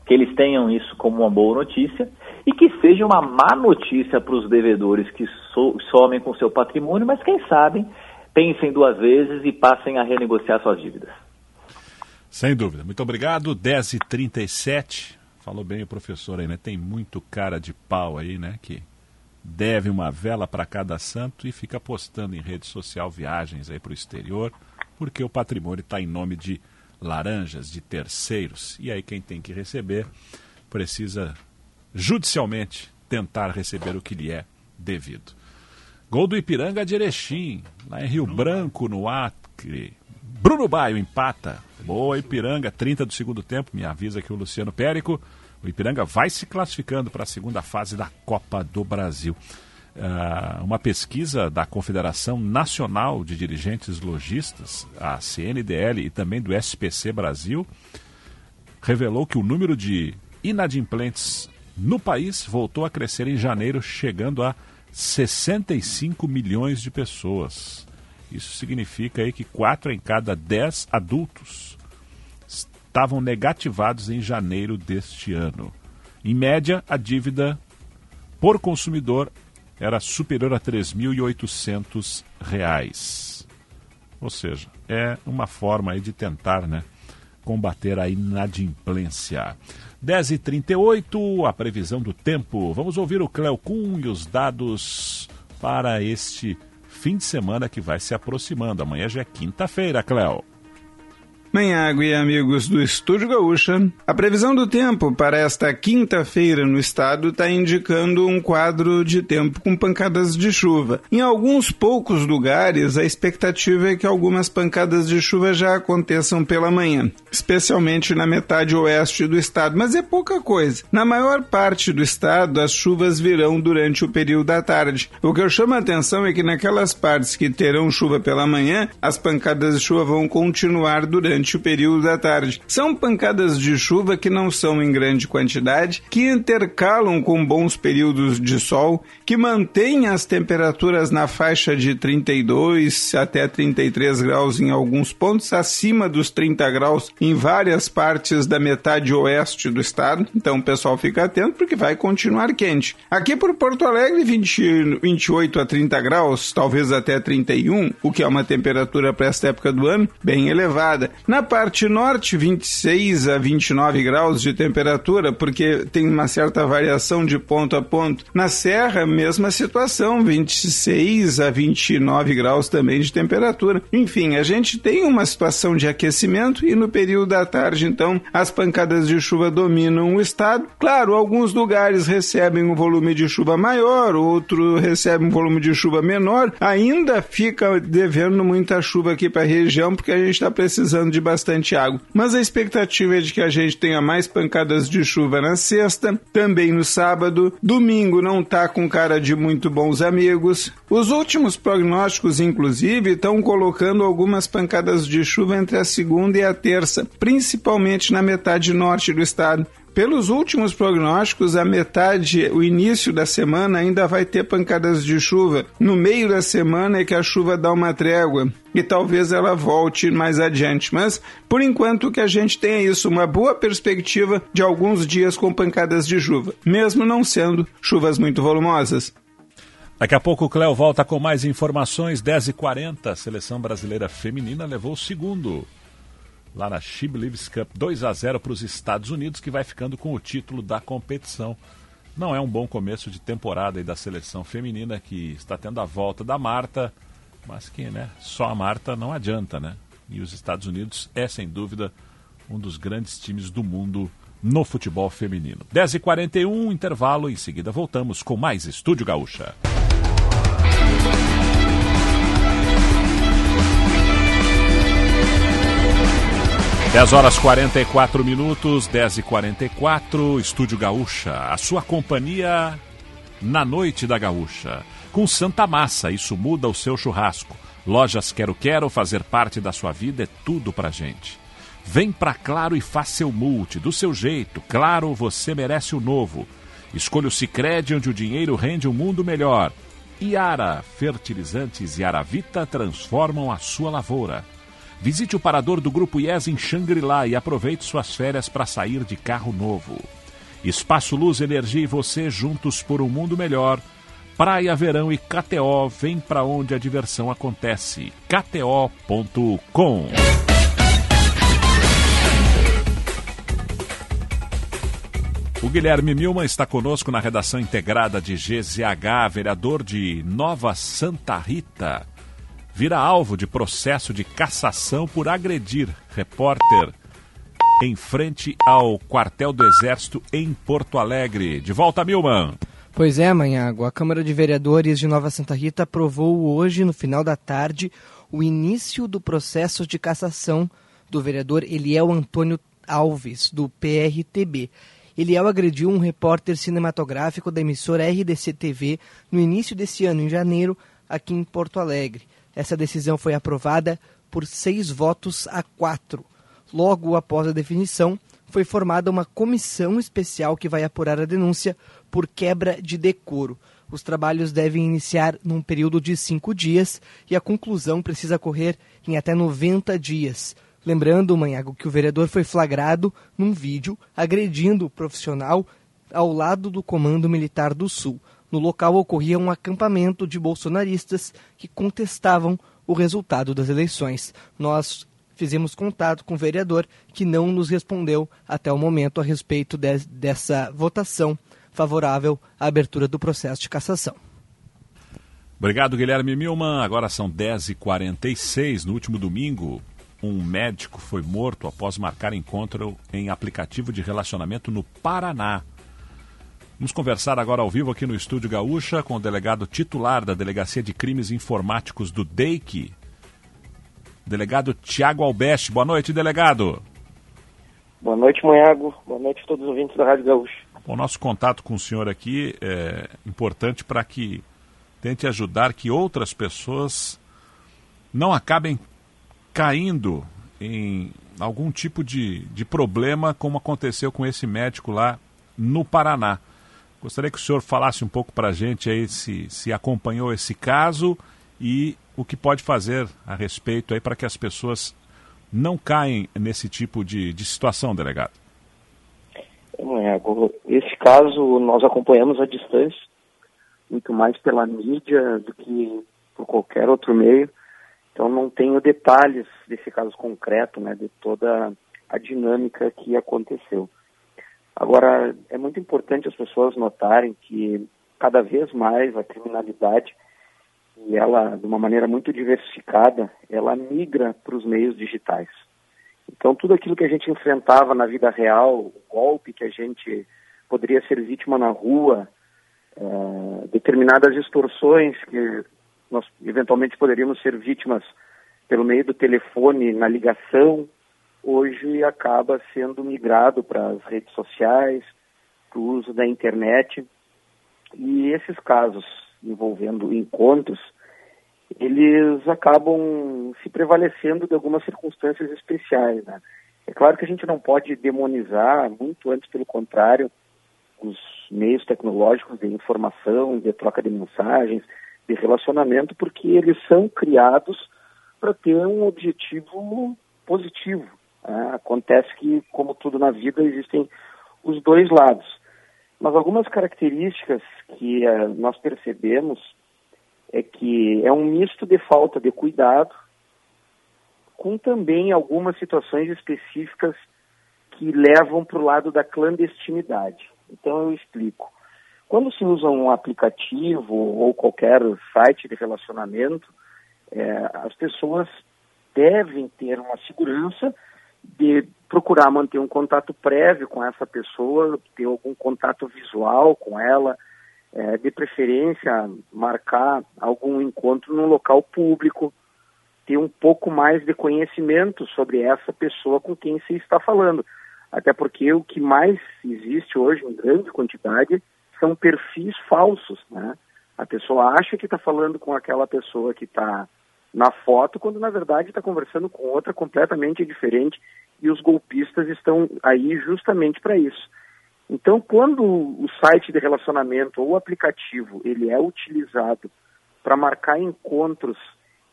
que eles tenham isso como uma boa notícia e que seja uma má notícia para os devedores que so, somem com seu patrimônio, mas quem sabe pensem duas vezes e passem a renegociar suas dívidas. Sem dúvida. Muito obrigado. 10h37. Falou bem o professor aí, né? Tem muito cara de pau aí, né? Que deve uma vela para cada santo e fica postando em rede social viagens aí para o exterior, porque o patrimônio está em nome de laranjas, de terceiros. E aí quem tem que receber precisa judicialmente tentar receber o que lhe é devido. Gol do Ipiranga de Erechim, lá em Rio Branco, no Acre. Bruno Baio empata. Boa Ipiranga, 30 do segundo tempo, me avisa aqui o Luciano Périco. O Ipiranga vai se classificando para a segunda fase da Copa do Brasil. Uh, uma pesquisa da Confederação Nacional de Dirigentes Logistas, a CNDL, e também do SPC Brasil, revelou que o número de inadimplentes no país voltou a crescer em janeiro, chegando a 65 milhões de pessoas. Isso significa aí que 4 em cada 10 adultos estavam negativados em janeiro deste ano. Em média, a dívida por consumidor era superior a R$ 3.800. Ou seja, é uma forma de tentar né, combater a inadimplência. 10h38, a previsão do tempo. Vamos ouvir o Cleo Kuhn e os dados para este fim de semana que vai se aproximando. Amanhã já é quinta-feira, Cleo. Manhago e amigos do Estúdio Gaúcha, a previsão do tempo para esta quinta-feira no estado está indicando um quadro de tempo com pancadas de chuva. Em alguns poucos lugares, a expectativa é que algumas pancadas de chuva já aconteçam pela manhã, especialmente na metade oeste do estado, mas é pouca coisa. Na maior parte do estado, as chuvas virão durante o período da tarde. O que eu chamo a atenção é que naquelas partes que terão chuva pela manhã, as pancadas de chuva vão continuar durante durante o período da tarde. São pancadas de chuva que não são em grande quantidade, que intercalam com bons períodos de sol, que mantêm as temperaturas na faixa de 32 até 33 graus em alguns pontos, acima dos 30 graus em várias partes da metade oeste do estado. Então o pessoal fica atento porque vai continuar quente. Aqui por Porto Alegre, 20, 28 a 30 graus, talvez até 31, o que é uma temperatura para esta época do ano bem elevada. Na parte norte, 26 a 29 graus de temperatura, porque tem uma certa variação de ponto a ponto. Na serra, mesma situação, 26 a 29 graus também de temperatura. Enfim, a gente tem uma situação de aquecimento e no período da tarde, então, as pancadas de chuva dominam o estado. Claro, alguns lugares recebem um volume de chuva maior, outro recebe um volume de chuva menor. Ainda fica devendo muita chuva aqui para a região, porque a gente está precisando de bastante água. Mas a expectativa é de que a gente tenha mais pancadas de chuva na sexta, também no sábado. Domingo não tá com cara de muito bons amigos. Os últimos prognósticos, inclusive, estão colocando algumas pancadas de chuva entre a segunda e a terça, principalmente na metade norte do estado. Pelos últimos prognósticos, a metade, o início da semana ainda vai ter pancadas de chuva. No meio da semana é que a chuva dá uma trégua e talvez ela volte mais adiante. Mas, por enquanto, que a gente tenha isso, uma boa perspectiva de alguns dias com pancadas de chuva, mesmo não sendo chuvas muito volumosas. Daqui a pouco o Cléo volta com mais informações. 10h40, a seleção brasileira feminina levou o segundo lá na She Believes Cup, 2 a 0 para os Estados Unidos, que vai ficando com o título da competição. Não é um bom começo de temporada aí da seleção feminina, que está tendo a volta da Marta, mas que né, só a Marta não adianta, né? E os Estados Unidos é, sem dúvida, um dos grandes times do mundo no futebol feminino. 10h41, intervalo, em seguida voltamos com mais Estúdio Gaúcha. 10 horas 44 minutos, 10 e 44 Estúdio Gaúcha, a sua companhia na noite da Gaúcha. Com Santa Massa, isso muda o seu churrasco. Lojas Quero Quero, fazer parte da sua vida é tudo pra gente. Vem pra Claro e faça seu multi, do seu jeito. Claro, você merece o novo. Escolha o Cicred, onde o dinheiro rende um mundo melhor. Iara, fertilizantes e Aravita transformam a sua lavoura. Visite o parador do Grupo IES em Xangri-Lá e aproveite suas férias para sair de carro novo. Espaço Luz, Energia e você juntos por um mundo melhor. Praia, Verão e KTO, vem para onde a diversão acontece. KTO.com O Guilherme Milman está conosco na redação integrada de GZH, vereador de Nova Santa Rita vira alvo de processo de cassação por agredir repórter em frente ao quartel do Exército em Porto Alegre. De volta, Milman. Pois é, Manhago. A Câmara de Vereadores de Nova Santa Rita aprovou hoje, no final da tarde, o início do processo de cassação do vereador Eliel Antônio Alves, do PRTB. Eliel agrediu um repórter cinematográfico da emissora RDC TV no início desse ano, em janeiro, aqui em Porto Alegre. Essa decisão foi aprovada por seis votos a quatro. Logo após a definição, foi formada uma comissão especial que vai apurar a denúncia por quebra de decoro. Os trabalhos devem iniciar num período de cinco dias e a conclusão precisa ocorrer em até 90 dias. Lembrando, Manhago, que o vereador foi flagrado num vídeo agredindo o profissional ao lado do Comando Militar do Sul. No local ocorria um acampamento de bolsonaristas que contestavam o resultado das eleições. Nós fizemos contato com o vereador que não nos respondeu até o momento a respeito de, dessa votação favorável à abertura do processo de cassação. Obrigado, Guilherme Milman. Agora são 10h46. No último domingo, um médico foi morto após marcar encontro em aplicativo de relacionamento no Paraná. Vamos conversar agora ao vivo aqui no Estúdio Gaúcha com o delegado titular da Delegacia de Crimes Informáticos do DEIC, delegado Tiago Albeste. Boa noite, delegado. Boa noite, Moiago. Boa noite a todos os ouvintes da Rádio Gaúcha. O nosso contato com o senhor aqui é importante para que tente ajudar que outras pessoas não acabem caindo em algum tipo de, de problema como aconteceu com esse médico lá no Paraná. Gostaria que o senhor falasse um pouco para a gente aí se, se acompanhou esse caso e o que pode fazer a respeito aí para que as pessoas não caem nesse tipo de, de situação, delegado. Esse caso nós acompanhamos à distância, muito mais pela mídia do que por qualquer outro meio. Então não tenho detalhes desse caso concreto, né, de toda a dinâmica que aconteceu. Agora, é muito importante as pessoas notarem que cada vez mais a criminalidade, e ela, de uma maneira muito diversificada, ela migra para os meios digitais. Então, tudo aquilo que a gente enfrentava na vida real, o golpe que a gente poderia ser vítima na rua, é, determinadas extorsões que nós eventualmente poderíamos ser vítimas pelo meio do telefone, na ligação, hoje acaba sendo migrado para as redes sociais, para o uso da internet. E esses casos envolvendo encontros, eles acabam se prevalecendo de algumas circunstâncias especiais. Né? É claro que a gente não pode demonizar, muito antes pelo contrário, os meios tecnológicos de informação, de troca de mensagens, de relacionamento, porque eles são criados para ter um objetivo positivo. Né? Acontece que, como tudo na vida, existem os dois lados. Mas algumas características que uh, nós percebemos é que é um misto de falta de cuidado, com também algumas situações específicas que levam para o lado da clandestinidade. Então eu explico. Quando se usa um aplicativo ou qualquer site de relacionamento, é, as pessoas devem ter uma segurança de procurar manter um contato prévio com essa pessoa, ter algum contato visual com ela, é, de preferência marcar algum encontro num local público, ter um pouco mais de conhecimento sobre essa pessoa com quem se está falando. Até porque o que mais existe hoje em grande quantidade são perfis falsos, né? A pessoa acha que está falando com aquela pessoa que está na foto, quando na verdade está conversando com outra completamente diferente e os golpistas estão aí justamente para isso. Então, quando o site de relacionamento ou aplicativo ele é utilizado para marcar encontros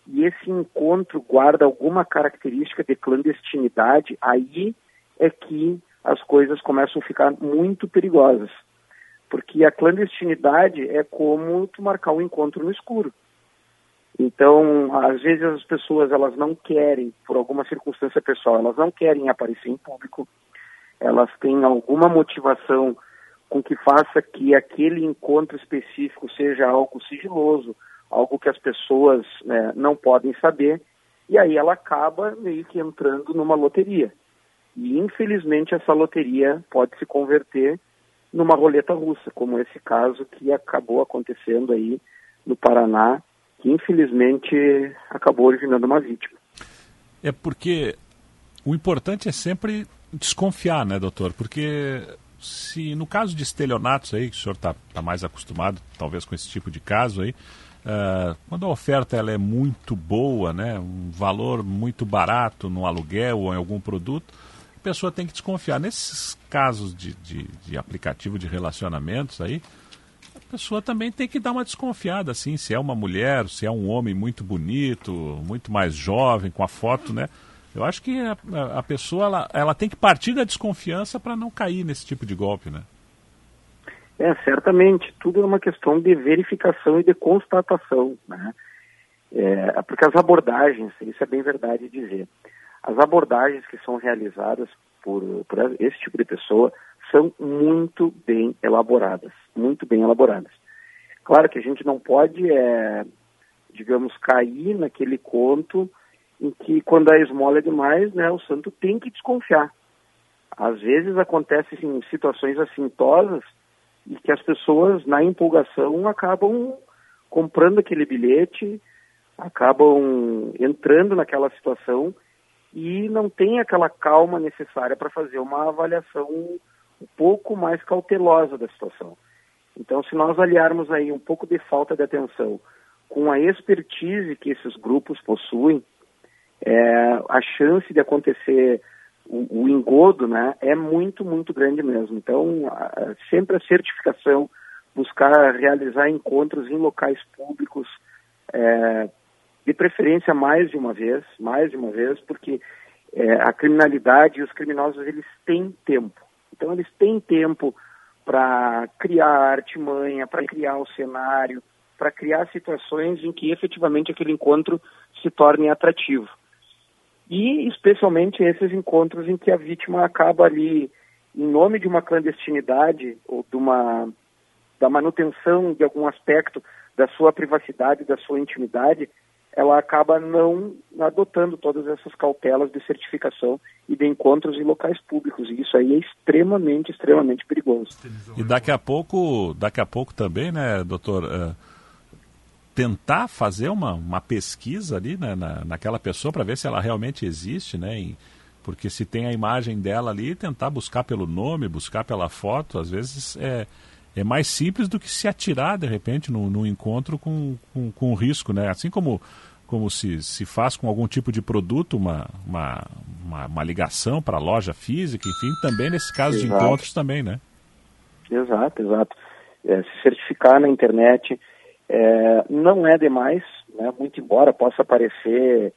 e esse encontro guarda alguma característica de clandestinidade, aí é que as coisas começam a ficar muito perigosas. Porque a clandestinidade é como tu marcar um encontro no escuro. Então, às vezes as pessoas elas não querem, por alguma circunstância pessoal, elas não querem aparecer em público, elas têm alguma motivação com que faça que aquele encontro específico seja algo sigiloso, algo que as pessoas né, não podem saber, e aí ela acaba meio que entrando numa loteria. E infelizmente essa loteria pode se converter numa roleta russa, como esse caso que acabou acontecendo aí no Paraná, que infelizmente acabou originando uma vítima. É porque o importante é sempre desconfiar, né, doutor? Porque se no caso de estelionatos aí, que o senhor está tá mais acostumado, talvez com esse tipo de caso aí, uh, quando a oferta ela é muito boa, né, um valor muito barato no aluguel ou em algum produto, a pessoa tem que desconfiar. Nesses casos de, de, de aplicativo de relacionamentos aí, pessoa também tem que dar uma desconfiada, assim, se é uma mulher, se é um homem muito bonito, muito mais jovem, com a foto, né? Eu acho que a, a pessoa ela, ela tem que partir da desconfiança para não cair nesse tipo de golpe, né? É, certamente. Tudo é uma questão de verificação e de constatação, né? É, porque as abordagens, isso é bem verdade dizer, as abordagens que são realizadas por, por esse tipo de pessoa são muito bem elaboradas, muito bem elaboradas. Claro que a gente não pode, é, digamos, cair naquele conto em que quando a esmola é demais, né, o santo tem que desconfiar. Às vezes acontecem assim, situações assintosas e que as pessoas, na empolgação, acabam comprando aquele bilhete, acabam entrando naquela situação e não tem aquela calma necessária para fazer uma avaliação um pouco mais cautelosa da situação. Então, se nós aliarmos aí um pouco de falta de atenção com a expertise que esses grupos possuem, é, a chance de acontecer o, o, engodo né, é muito, muito grande mesmo. Então, a, sempre a certificação, buscar realizar encontros em locais públicos, é, de preferência mais de uma vez, mais de uma vez, porque é, a criminalidade e os criminosos, eles têm tempo. Então, eles têm tempo para criar artimanha, para criar o cenário, para criar situações em que efetivamente aquele encontro se torne atrativo. E especialmente esses encontros em que a vítima acaba ali em nome de uma clandestinidade ou de uma da manutenção de algum aspecto da sua privacidade, da sua intimidade, ela acaba não adotando todas essas cautelas de certificação e de encontros em locais públicos. E isso aí é extremamente, extremamente perigoso. E daqui a pouco, daqui a pouco também, né, doutor, uh tentar fazer uma, uma pesquisa ali né, na, naquela pessoa para ver se ela realmente existe, né? Porque se tem a imagem dela ali, tentar buscar pelo nome, buscar pela foto, às vezes é, é mais simples do que se atirar, de repente, num, num encontro com, com, com risco, né? Assim como, como se, se faz com algum tipo de produto uma, uma, uma, uma ligação para a loja física, enfim, também nesse caso exato. de encontros também, né? Exato, exato. É, se certificar na internet é, não é demais, né? muito embora possa parecer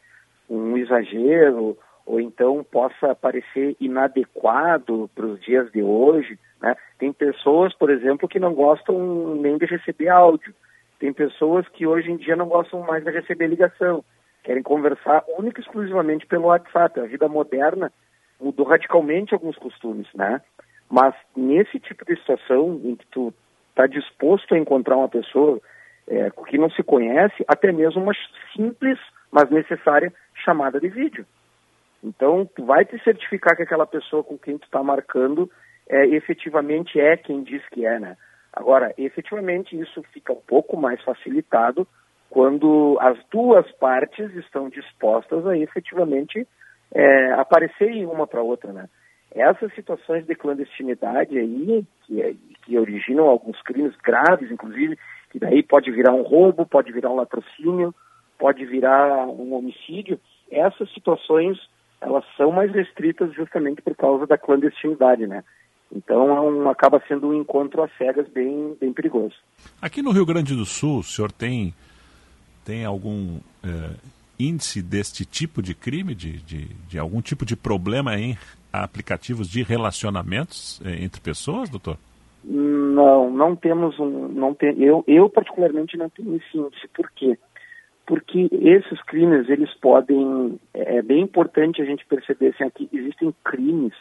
um exagero ou então possa parecer inadequado para os dias de hoje. Né? Tem pessoas, por exemplo, que não gostam nem de receber áudio. Tem pessoas que hoje em dia não gostam mais de receber ligação. Querem conversar única e exclusivamente pelo WhatsApp. A vida moderna mudou radicalmente alguns costumes, né? Mas nesse tipo de situação em que tu está disposto a encontrar uma pessoa é, que não se conhece, até mesmo uma simples, mas necessária chamada de vídeo. Então, tu vai te certificar que aquela pessoa com quem tu está marcando é, efetivamente é quem diz que é, né? Agora, efetivamente, isso fica um pouco mais facilitado quando as duas partes estão dispostas a efetivamente é, aparecerem uma para outra, né? Essas situações de clandestinidade aí, que, que originam alguns crimes graves, inclusive, que daí pode virar um roubo, pode virar um latrocínio, pode virar um homicídio, essas situações elas são mais restritas justamente por causa da clandestinidade, né? Então é um, acaba sendo um encontro às cegas bem, bem perigoso. Aqui no Rio Grande do Sul, o senhor tem, tem algum é, índice deste tipo de crime, de, de, de, algum tipo de problema em aplicativos de relacionamentos é, entre pessoas, doutor? Não, não temos um. Não tem, eu, eu, particularmente, não tenho esse índice. Por quê? Porque esses crimes, eles podem. É, é bem importante a gente perceber assim, que existem crimes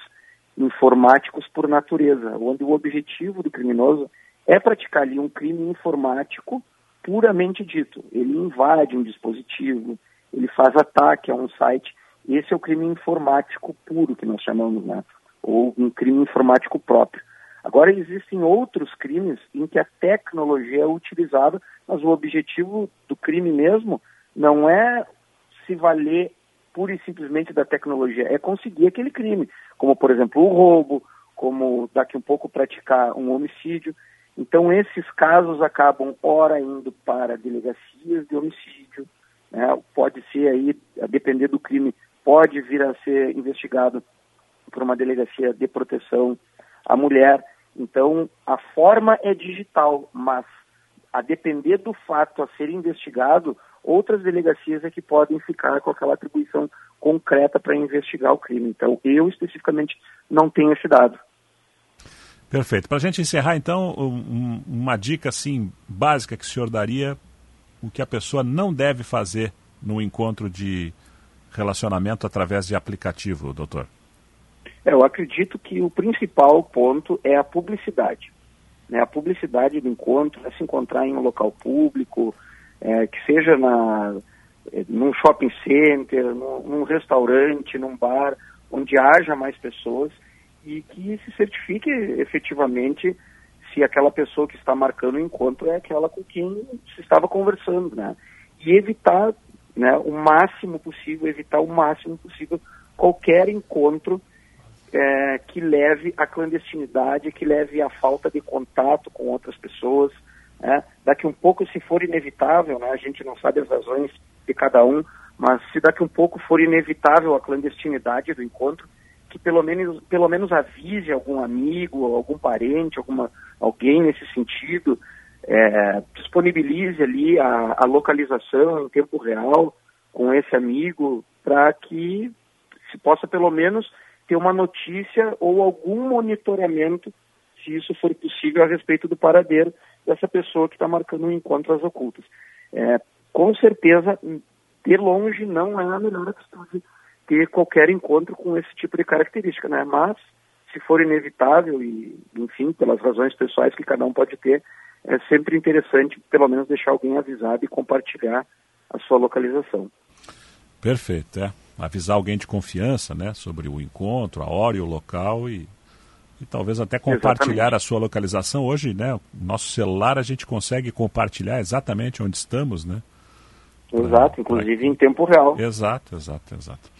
informáticos por natureza, onde o objetivo do criminoso é praticar ali um crime informático puramente dito. Ele invade um dispositivo, ele faz ataque a um site. Esse é o crime informático puro que nós chamamos, né? Ou um crime informático próprio. Agora, existem outros crimes em que a tecnologia é utilizada, mas o objetivo do crime mesmo não é se valer pura e simplesmente da tecnologia, é conseguir aquele crime, como, por exemplo, o roubo, como daqui um pouco praticar um homicídio. Então, esses casos acabam, ora, indo para delegacias de homicídio, né? pode ser aí, a depender do crime, pode vir a ser investigado por uma delegacia de proteção à mulher. Então, a forma é digital, mas a depender do fato a ser investigado, outras delegacias é que podem ficar com aquela atribuição concreta para investigar o crime. Então, eu especificamente não tenho esse dado. Perfeito. Para a gente encerrar, então, um, uma dica assim básica que o senhor daria, o que a pessoa não deve fazer no encontro de relacionamento através de aplicativo, doutor? É, eu acredito que o principal ponto é a publicidade. Né? A publicidade do encontro é se encontrar em um local público, é, que seja na, é, num shopping center, num, num restaurante, num bar, onde haja mais pessoas e que se certifique efetivamente se aquela pessoa que está marcando o encontro é aquela com quem se estava conversando, né? E evitar, né, o máximo possível, evitar o máximo possível qualquer encontro é, que leve à clandestinidade, que leve à falta de contato com outras pessoas. Né? Daqui um pouco, se for inevitável, né, a gente não sabe as razões de cada um, mas se daqui um pouco for inevitável a clandestinidade do encontro, que pelo menos, pelo menos avise algum amigo, algum parente, alguma, alguém nesse sentido, é, disponibilize ali a, a localização em tempo real com esse amigo para que se possa pelo menos ter uma notícia ou algum monitoramento, se isso for possível, a respeito do paradeiro dessa pessoa que está marcando um encontro às ocultas. É, com certeza, de longe não é a melhor atitude ter qualquer encontro com esse tipo de característica, né? Mas, se for inevitável e, enfim, pelas razões pessoais que cada um pode ter, é sempre interessante, pelo menos, deixar alguém avisado e compartilhar a sua localização. Perfeito, é avisar alguém de confiança, né, sobre o encontro, a hora e o local e, e talvez até compartilhar exatamente. a sua localização. Hoje, né, nosso celular a gente consegue compartilhar exatamente onde estamos, né? Exato, pra, inclusive pra... em tempo real. Exato, exato, exato.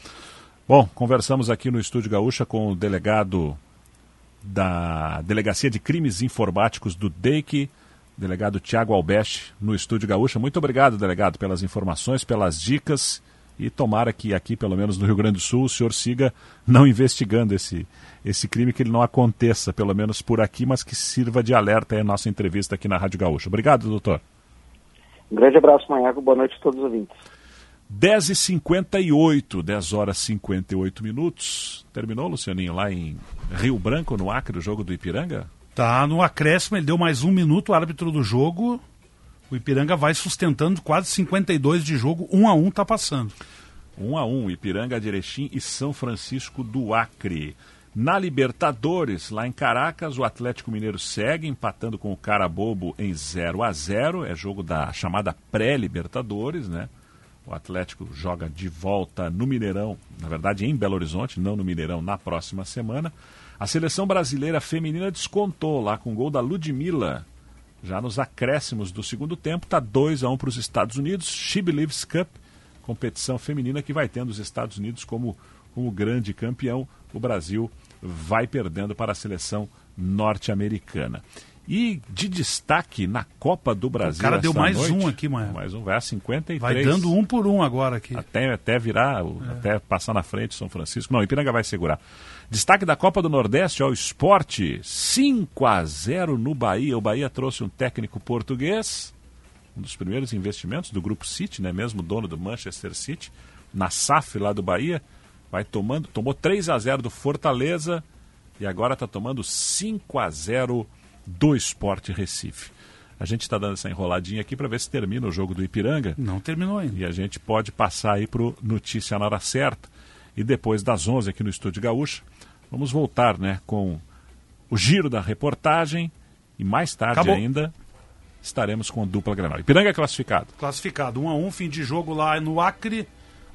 Bom, conversamos aqui no Estúdio Gaúcha com o delegado da Delegacia de Crimes Informáticos do DEIC, delegado Tiago Albeste, no Estúdio Gaúcha. Muito obrigado, delegado, pelas informações, pelas dicas e tomara que aqui, pelo menos no Rio Grande do Sul, o senhor siga não investigando esse, esse crime, que ele não aconteça, pelo menos por aqui, mas que sirva de alerta a nossa entrevista aqui na Rádio Gaúcha. Obrigado, doutor. Um grande abraço, Manhago. Boa noite a todos os ouvintes. 10h58, 10 horas e 58 minutos. Terminou, Lucianinho, lá em Rio Branco, no Acre, o jogo do Ipiranga? Tá no acréscimo, ele deu mais um minuto, o árbitro do jogo. O Ipiranga vai sustentando quase 52 de jogo, um a um tá passando. Um a um, Ipiranga, Erechim e São Francisco do Acre. Na Libertadores, lá em Caracas, o Atlético Mineiro segue empatando com o Carabobo em 0 a 0 É jogo da chamada pré-Libertadores, né? O Atlético joga de volta no Mineirão, na verdade em Belo Horizonte, não no Mineirão, na próxima semana. A seleção brasileira feminina descontou lá com o gol da Ludmilla. Já nos acréscimos do segundo tempo, está 2 a 1 para os Estados Unidos. She Believes Cup, competição feminina que vai tendo os Estados Unidos como, como grande campeão. O Brasil vai perdendo para a seleção norte-americana. E de destaque na Copa do Brasil. O cara deu mais noite, um aqui, mano. Mais um, vai a 53. Vai dando um por um agora aqui. Até, até virar, é. até passar na frente São Francisco. Não, Ipiranga vai segurar. Destaque da Copa do Nordeste ao esporte: 5 a 0 no Bahia. O Bahia trouxe um técnico português, um dos primeiros investimentos do Grupo City, né? mesmo dono do Manchester City, na SAF lá do Bahia. Vai tomando, tomou 3 a 0 do Fortaleza e agora está tomando 5 a 0 do Esporte Recife. A gente está dando essa enroladinha aqui para ver se termina o jogo do Ipiranga. Não terminou ainda. E a gente pode passar aí para o Notícia na hora certa. E depois das 11 aqui no Estúdio Gaúcha, vamos voltar né, com o giro da reportagem. E mais tarde Acabou. ainda estaremos com a dupla Granal. Ipiranga é classificado. Classificado. 1 um a 1 um, fim de jogo lá no Acre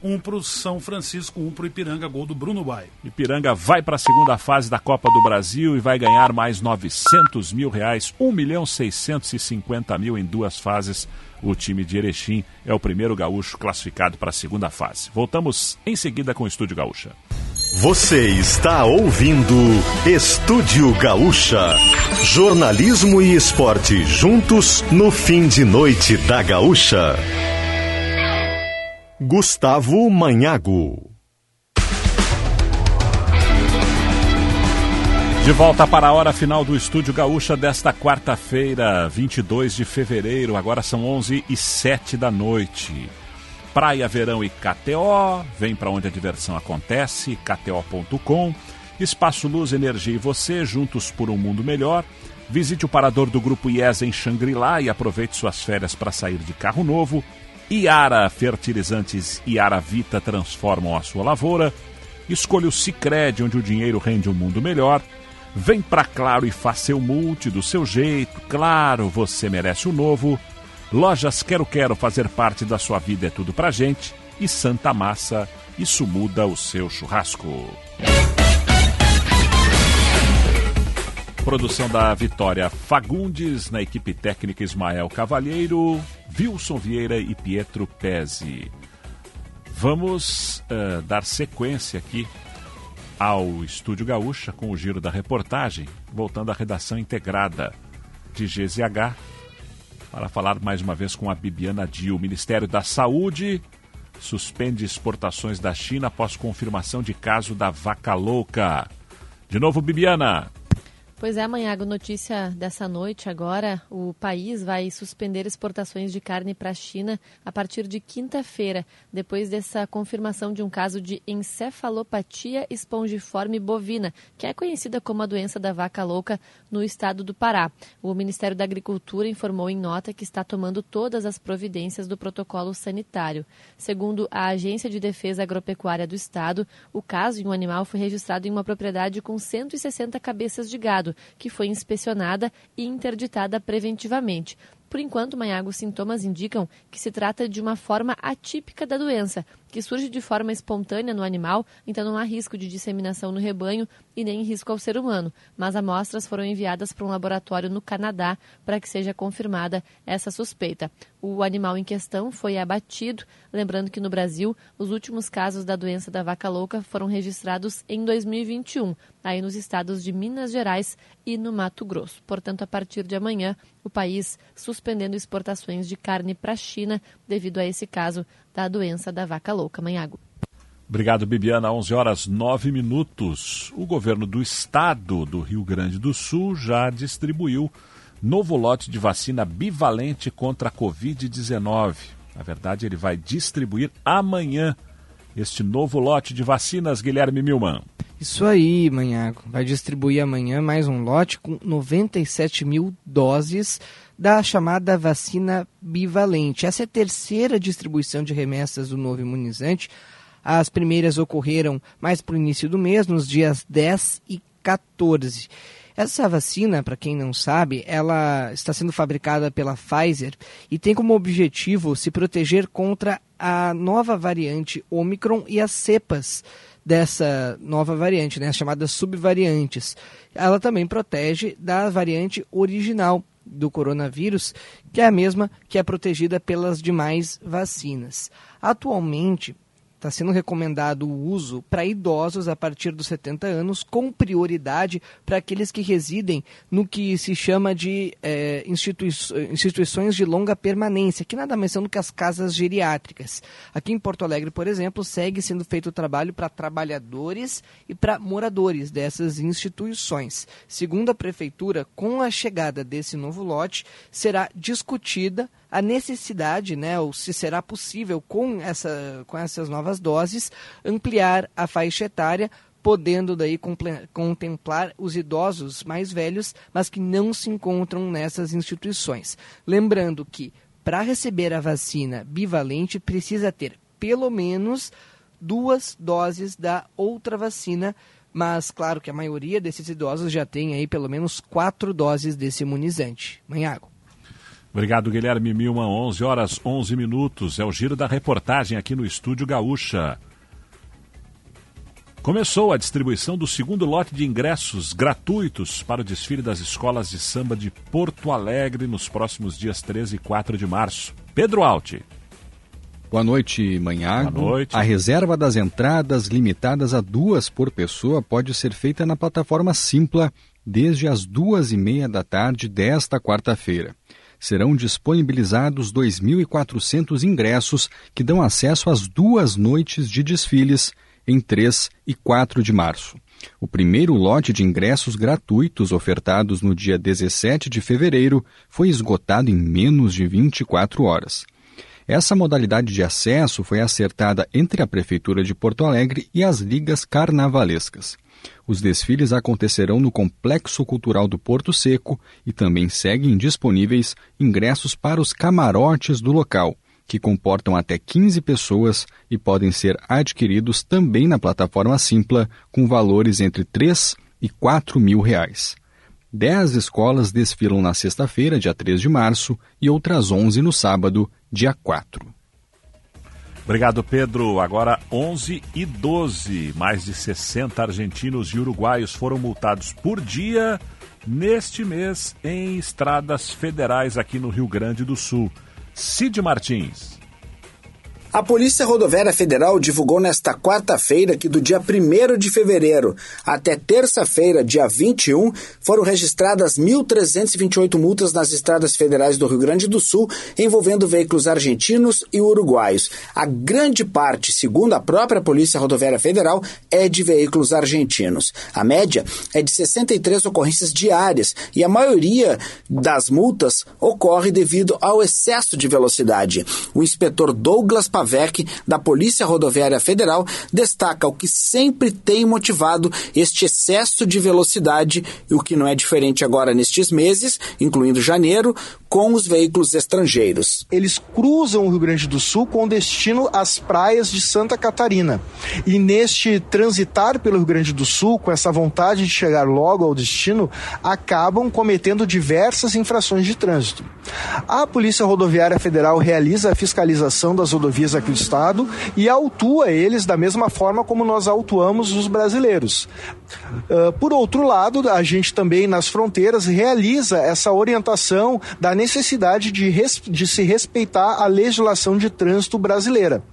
um para o São Francisco, um para o Ipiranga, gol do Bruno Bai. Ipiranga vai para a segunda fase da Copa do Brasil e vai ganhar mais 900 mil reais, 1 milhão 650 mil em duas fases. O time de Erechim é o primeiro gaúcho classificado para a segunda fase. Voltamos em seguida com o Estúdio Gaúcha. Você está ouvindo Estúdio Gaúcha. Jornalismo e esporte juntos no fim de noite da Gaúcha. Gustavo Manhago. De volta para a hora final do Estúdio Gaúcha desta quarta-feira, 22 de fevereiro. Agora são 11 e 7 da noite. Praia, Verão e KTO. Vem para onde a diversão acontece, kto.com. Espaço Luz, Energia e você, juntos por um mundo melhor. Visite o parador do Grupo IES em Xangri-Lá e aproveite suas férias para sair de carro novo. Iara Fertilizantes e Iara Vita transformam a sua lavoura. Escolha o Cicred, onde o dinheiro rende um mundo melhor. Vem pra Claro e faça seu multi do seu jeito. Claro, você merece o novo. Lojas Quero Quero fazer parte da sua vida é tudo pra gente. E Santa Massa, isso muda o seu churrasco. Produção da Vitória Fagundes, na equipe técnica Ismael Cavalheiro, Wilson Vieira e Pietro Pezzi. Vamos uh, dar sequência aqui ao Estúdio Gaúcha com o giro da reportagem, voltando à redação integrada de GZH, para falar mais uma vez com a Bibiana Dil. O Ministério da Saúde suspende exportações da China após confirmação de caso da vaca louca. De novo, Bibiana. Pois é, Manhago, notícia dessa noite agora, o país vai suspender exportações de carne para a China a partir de quinta-feira, depois dessa confirmação de um caso de encefalopatia espongiforme bovina, que é conhecida como a doença da vaca louca no estado do Pará. O Ministério da Agricultura informou em nota que está tomando todas as providências do protocolo sanitário. Segundo a Agência de Defesa Agropecuária do Estado, o caso em um animal foi registrado em uma propriedade com 160 cabeças de gado que foi inspecionada e interditada preventivamente. Por enquanto, Manhago, os sintomas indicam que se trata de uma forma atípica da doença, que surge de forma espontânea no animal, então não há risco de disseminação no rebanho e nem risco ao ser humano. Mas amostras foram enviadas para um laboratório no Canadá para que seja confirmada essa suspeita. O animal em questão foi abatido. Lembrando que no Brasil, os últimos casos da doença da vaca louca foram registrados em 2021, aí nos estados de Minas Gerais e no Mato Grosso. Portanto, a partir de amanhã, o país suspendendo exportações de carne para a China devido a esse caso da doença da vaca louca. Manhago. Obrigado, Bibiana. 11 horas 9 minutos. O governo do estado do Rio Grande do Sul já distribuiu novo lote de vacina bivalente contra a Covid-19. Na verdade, ele vai distribuir amanhã este novo lote de vacinas, Guilherme Milman. Isso aí, Manhago. Vai distribuir amanhã mais um lote com 97 mil doses da chamada vacina bivalente. Essa é a terceira distribuição de remessas do novo imunizante. As primeiras ocorreram mais para o início do mês, nos dias 10 e 14. Essa vacina, para quem não sabe, ela está sendo fabricada pela Pfizer e tem como objetivo se proteger contra a nova variante Omicron e as cepas dessa nova variante, né, as chamadas subvariantes. Ela também protege da variante original do coronavírus, que é a mesma que é protegida pelas demais vacinas. Atualmente, Está sendo recomendado o uso para idosos a partir dos 70 anos, com prioridade para aqueles que residem no que se chama de é, institui instituições de longa permanência, que nada mais são do que as casas geriátricas. Aqui em Porto Alegre, por exemplo, segue sendo feito o trabalho para trabalhadores e para moradores dessas instituições. Segundo a Prefeitura, com a chegada desse novo lote, será discutida a necessidade, né, ou se será possível com, essa, com essas novas doses, ampliar a faixa etária, podendo daí contemplar os idosos mais velhos, mas que não se encontram nessas instituições. Lembrando que para receber a vacina bivalente precisa ter pelo menos duas doses da outra vacina, mas claro que a maioria desses idosos já tem aí pelo menos quatro doses desse imunizante. Manhago. Obrigado, Guilherme Milman. 11 horas 11 minutos. É o giro da reportagem aqui no Estúdio Gaúcha. Começou a distribuição do segundo lote de ingressos gratuitos para o desfile das escolas de samba de Porto Alegre nos próximos dias 13 e 4 de março. Pedro Alti. Boa noite, Manhago. Boa noite. A reserva das entradas, limitadas a duas por pessoa, pode ser feita na plataforma Simpla desde as duas e meia da tarde desta quarta-feira serão disponibilizados 2.400 ingressos que dão acesso às duas noites de desfiles em 3 e 4 de março. O primeiro lote de ingressos gratuitos ofertados no dia 17 de fevereiro foi esgotado em menos de 24 horas. Essa modalidade de acesso foi acertada entre a Prefeitura de Porto Alegre e as ligas carnavalescas. Os desfiles acontecerão no Complexo Cultural do Porto Seco e também seguem disponíveis ingressos para os camarotes do local, que comportam até 15 pessoas e podem ser adquiridos também na plataforma Simpla, com valores entre 3 e 4 mil reais. Dez escolas desfilam na sexta-feira, dia 3 de março, e outras 11 no sábado, dia 4. Obrigado, Pedro. Agora 11 e 12. Mais de 60 argentinos e uruguaios foram multados por dia neste mês em estradas federais aqui no Rio Grande do Sul. Cid Martins. A Polícia Rodoviária Federal divulgou nesta quarta-feira que do dia 1 de fevereiro até terça-feira, dia 21, foram registradas 1.328 multas nas estradas federais do Rio Grande do Sul envolvendo veículos argentinos e uruguaios. A grande parte, segundo a própria Polícia Rodoviária Federal, é de veículos argentinos. A média é de 63 ocorrências diárias e a maioria das multas ocorre devido ao excesso de velocidade. O inspetor Douglas Pavec, da Polícia Rodoviária Federal, destaca o que sempre tem motivado este excesso de velocidade, e o que não é diferente agora nestes meses, incluindo janeiro, com os veículos estrangeiros. Eles cruzam o Rio Grande do Sul com destino às praias de Santa Catarina. E neste transitar pelo Rio Grande do Sul, com essa vontade de chegar logo ao destino, acabam cometendo diversas infrações de trânsito. A Polícia Rodoviária Federal realiza a fiscalização das rodovias fiscaliza aqui o Estado e autua eles da mesma forma como nós autuamos os brasileiros. Uh, por outro lado, a gente também nas fronteiras realiza essa orientação da necessidade de, de se respeitar a legislação de trânsito brasileira.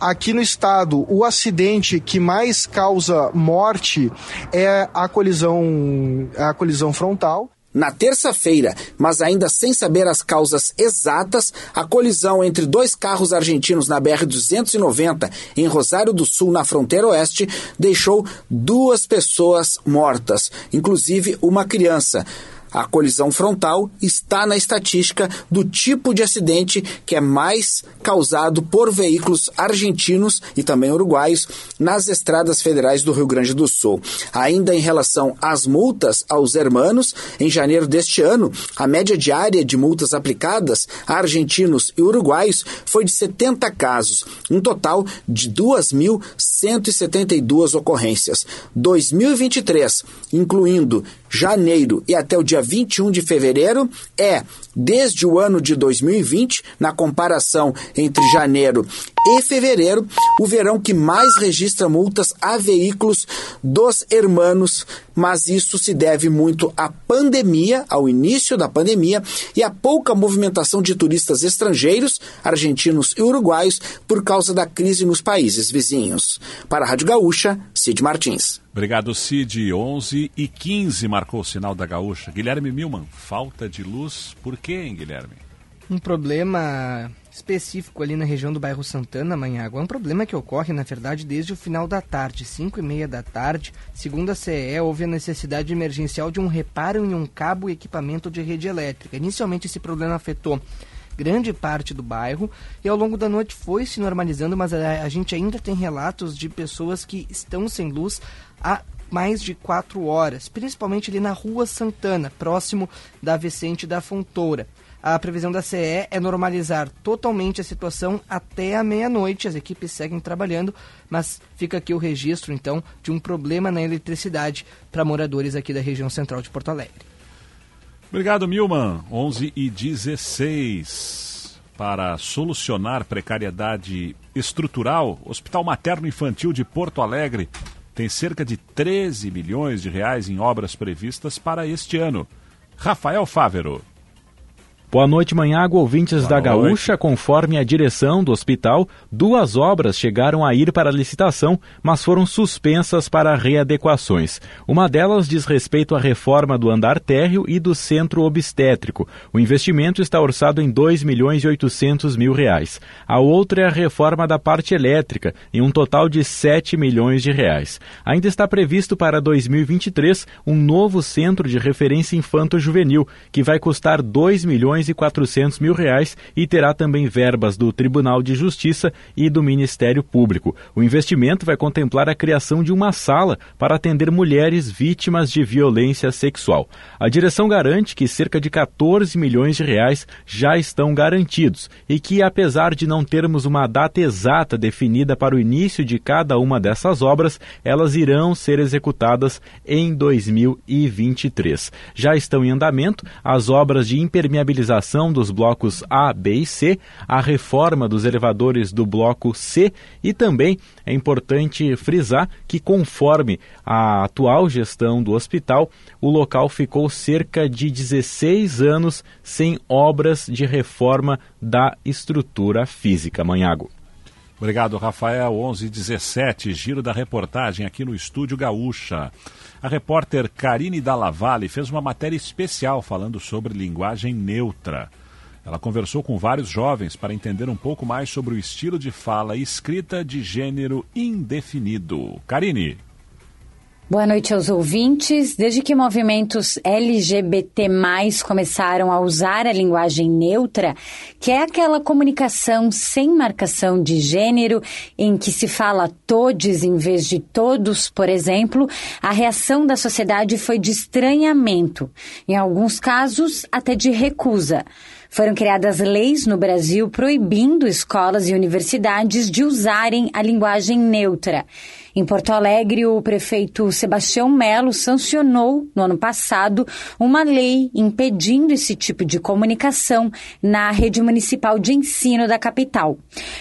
Aqui no estado, o acidente que mais causa morte é a colisão, a colisão frontal. Na terça-feira, mas ainda sem saber as causas exatas, a colisão entre dois carros argentinos na BR-290 em Rosário do Sul, na fronteira oeste, deixou duas pessoas mortas, inclusive uma criança. A colisão frontal está na estatística do tipo de acidente que é mais causado por veículos argentinos e também uruguaios nas estradas federais do Rio Grande do Sul. Ainda em relação às multas aos hermanos, em janeiro deste ano, a média diária de multas aplicadas a argentinos e uruguaios foi de 70 casos, um total de 2.172 ocorrências. 2023, incluindo janeiro e até o dia 21 de fevereiro é, desde o ano de 2020, na comparação entre janeiro e fevereiro, o verão que mais registra multas a veículos dos hermanos, mas isso se deve muito à pandemia, ao início da pandemia e à pouca movimentação de turistas estrangeiros, argentinos e uruguaios por causa da crise nos países vizinhos. Para a Rádio Gaúcha, Cid Martins. Obrigado, Cid. 11 e 15 marcou o sinal da Gaúcha. Guilherme Milman, falta de luz. Por quê, hein, Guilherme? Um problema específico ali na região do bairro Santana, Manhago. É um problema que ocorre, na verdade, desde o final da tarde, 5 e meia da tarde. Segundo a CE, houve a necessidade emergencial de um reparo em um cabo e equipamento de rede elétrica. Inicialmente, esse problema afetou grande parte do bairro e ao longo da noite foi se normalizando, mas a, a gente ainda tem relatos de pessoas que estão sem luz há mais de quatro horas, principalmente ali na Rua Santana, próximo da Vicente da Fontoura. A previsão da CE é normalizar totalmente a situação até a meia-noite. As equipes seguem trabalhando, mas fica aqui o registro, então, de um problema na eletricidade para moradores aqui da região central de Porto Alegre. Obrigado, Milman. 11 e 16. Para solucionar precariedade estrutural, Hospital Materno Infantil de Porto Alegre tem cerca de 13 milhões de reais em obras previstas para este ano. Rafael Fávero. Boa noite, Manhago, ouvintes Boa da Gaúcha. Conforme a direção do hospital, duas obras chegaram a ir para a licitação, mas foram suspensas para readequações. Uma delas diz respeito à reforma do andar térreo e do centro obstétrico. O investimento está orçado em 2 milhões e 800 mil reais. A outra é a reforma da parte elétrica, em um total de 7 milhões de reais. Ainda está previsto para 2023 um novo centro de referência infanto-juvenil, que vai custar 2 milhões milhões e 400 mil reais e terá também verbas do Tribunal de Justiça e do Ministério Público. O investimento vai contemplar a criação de uma sala para atender mulheres vítimas de violência sexual. A direção garante que cerca de 14 milhões de reais já estão garantidos e que, apesar de não termos uma data exata definida para o início de cada uma dessas obras, elas irão ser executadas em 2023. Já estão em andamento as obras de impermeabilização dos blocos A, B e C, a reforma dos elevadores do bloco C e também é importante frisar que, conforme a atual gestão do hospital, o local ficou cerca de 16 anos sem obras de reforma da estrutura física. Manhago. Obrigado, Rafael. 11 17, giro da reportagem aqui no Estúdio Gaúcha. A repórter Karine Dallavalle fez uma matéria especial falando sobre linguagem neutra. Ela conversou com vários jovens para entender um pouco mais sobre o estilo de fala e escrita de gênero indefinido. Karine. Boa noite aos ouvintes. Desde que movimentos LGBT começaram a usar a linguagem neutra, que é aquela comunicação sem marcação de gênero, em que se fala todes em vez de todos, por exemplo, a reação da sociedade foi de estranhamento, em alguns casos até de recusa. Foram criadas leis no Brasil proibindo escolas e universidades de usarem a linguagem neutra. Em Porto Alegre, o prefeito Sebastião Melo sancionou, no ano passado, uma lei impedindo esse tipo de comunicação na rede municipal de ensino da capital.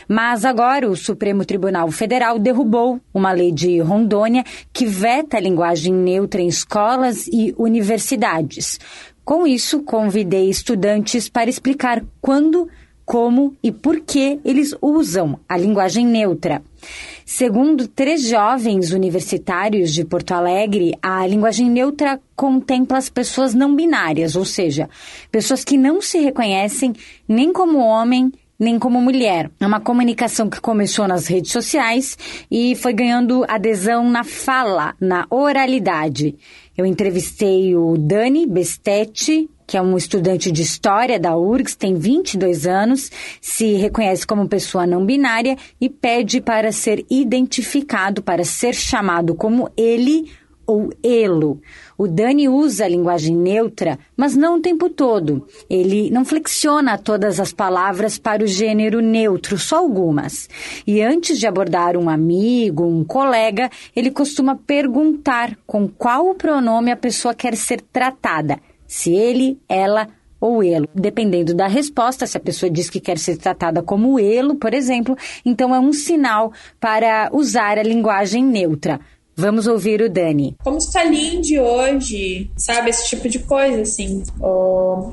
Mas agora o Supremo Tribunal Federal derrubou uma lei de Rondônia que veta a linguagem neutra em escolas e universidades. Com isso, convidei estudantes para explicar quando, como e por que eles usam a linguagem neutra. Segundo três jovens universitários de Porto Alegre, a linguagem neutra contempla as pessoas não binárias, ou seja, pessoas que não se reconhecem nem como homem nem como mulher. É uma comunicação que começou nas redes sociais e foi ganhando adesão na fala, na oralidade. Eu entrevistei o Dani Bestetti, que é um estudante de história da URGS, tem 22 anos, se reconhece como pessoa não binária e pede para ser identificado, para ser chamado como ele ou elo. O Dani usa a linguagem neutra, mas não o tempo todo. Ele não flexiona todas as palavras para o gênero neutro, só algumas. E antes de abordar um amigo, um colega, ele costuma perguntar com qual pronome a pessoa quer ser tratada se ele, ela ou elo. Dependendo da resposta, se a pessoa diz que quer ser tratada como elo, por exemplo, então é um sinal para usar a linguagem neutra. Vamos ouvir o Dani. Como está lindo hoje, sabe? Esse tipo de coisa, assim.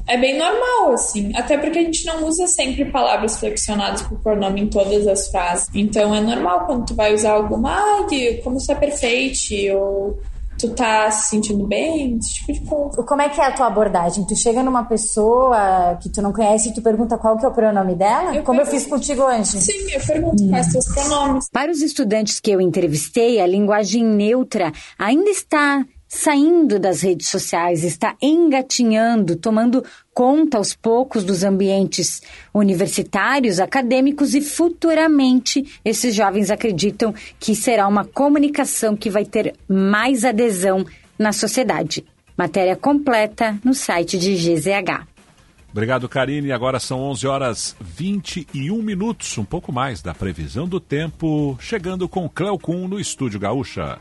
É bem normal, assim. Até porque a gente não usa sempre palavras flexionadas por pronome em todas as frases. Então é normal quando tu vai usar alguma, ai, como está perfeito, ou tu tá se sentindo bem, esse tipo de coisa. Como é que é a tua abordagem? Tu chega numa pessoa que tu não conhece e tu pergunta qual que é o pronome dela? Eu Como pergunto. eu fiz contigo antes? Sim, eu pergunto hum. quais seus pronomes. Para os estudantes que eu entrevistei, a linguagem neutra ainda está saindo das redes sociais, está engatinhando, tomando conta aos poucos dos ambientes universitários, acadêmicos e futuramente esses jovens acreditam que será uma comunicação que vai ter mais adesão na sociedade. Matéria completa no site de GZH. Obrigado, Karine. Agora são 11 horas 21 minutos, um pouco mais da previsão do tempo, chegando com Cleocum no Estúdio Gaúcha.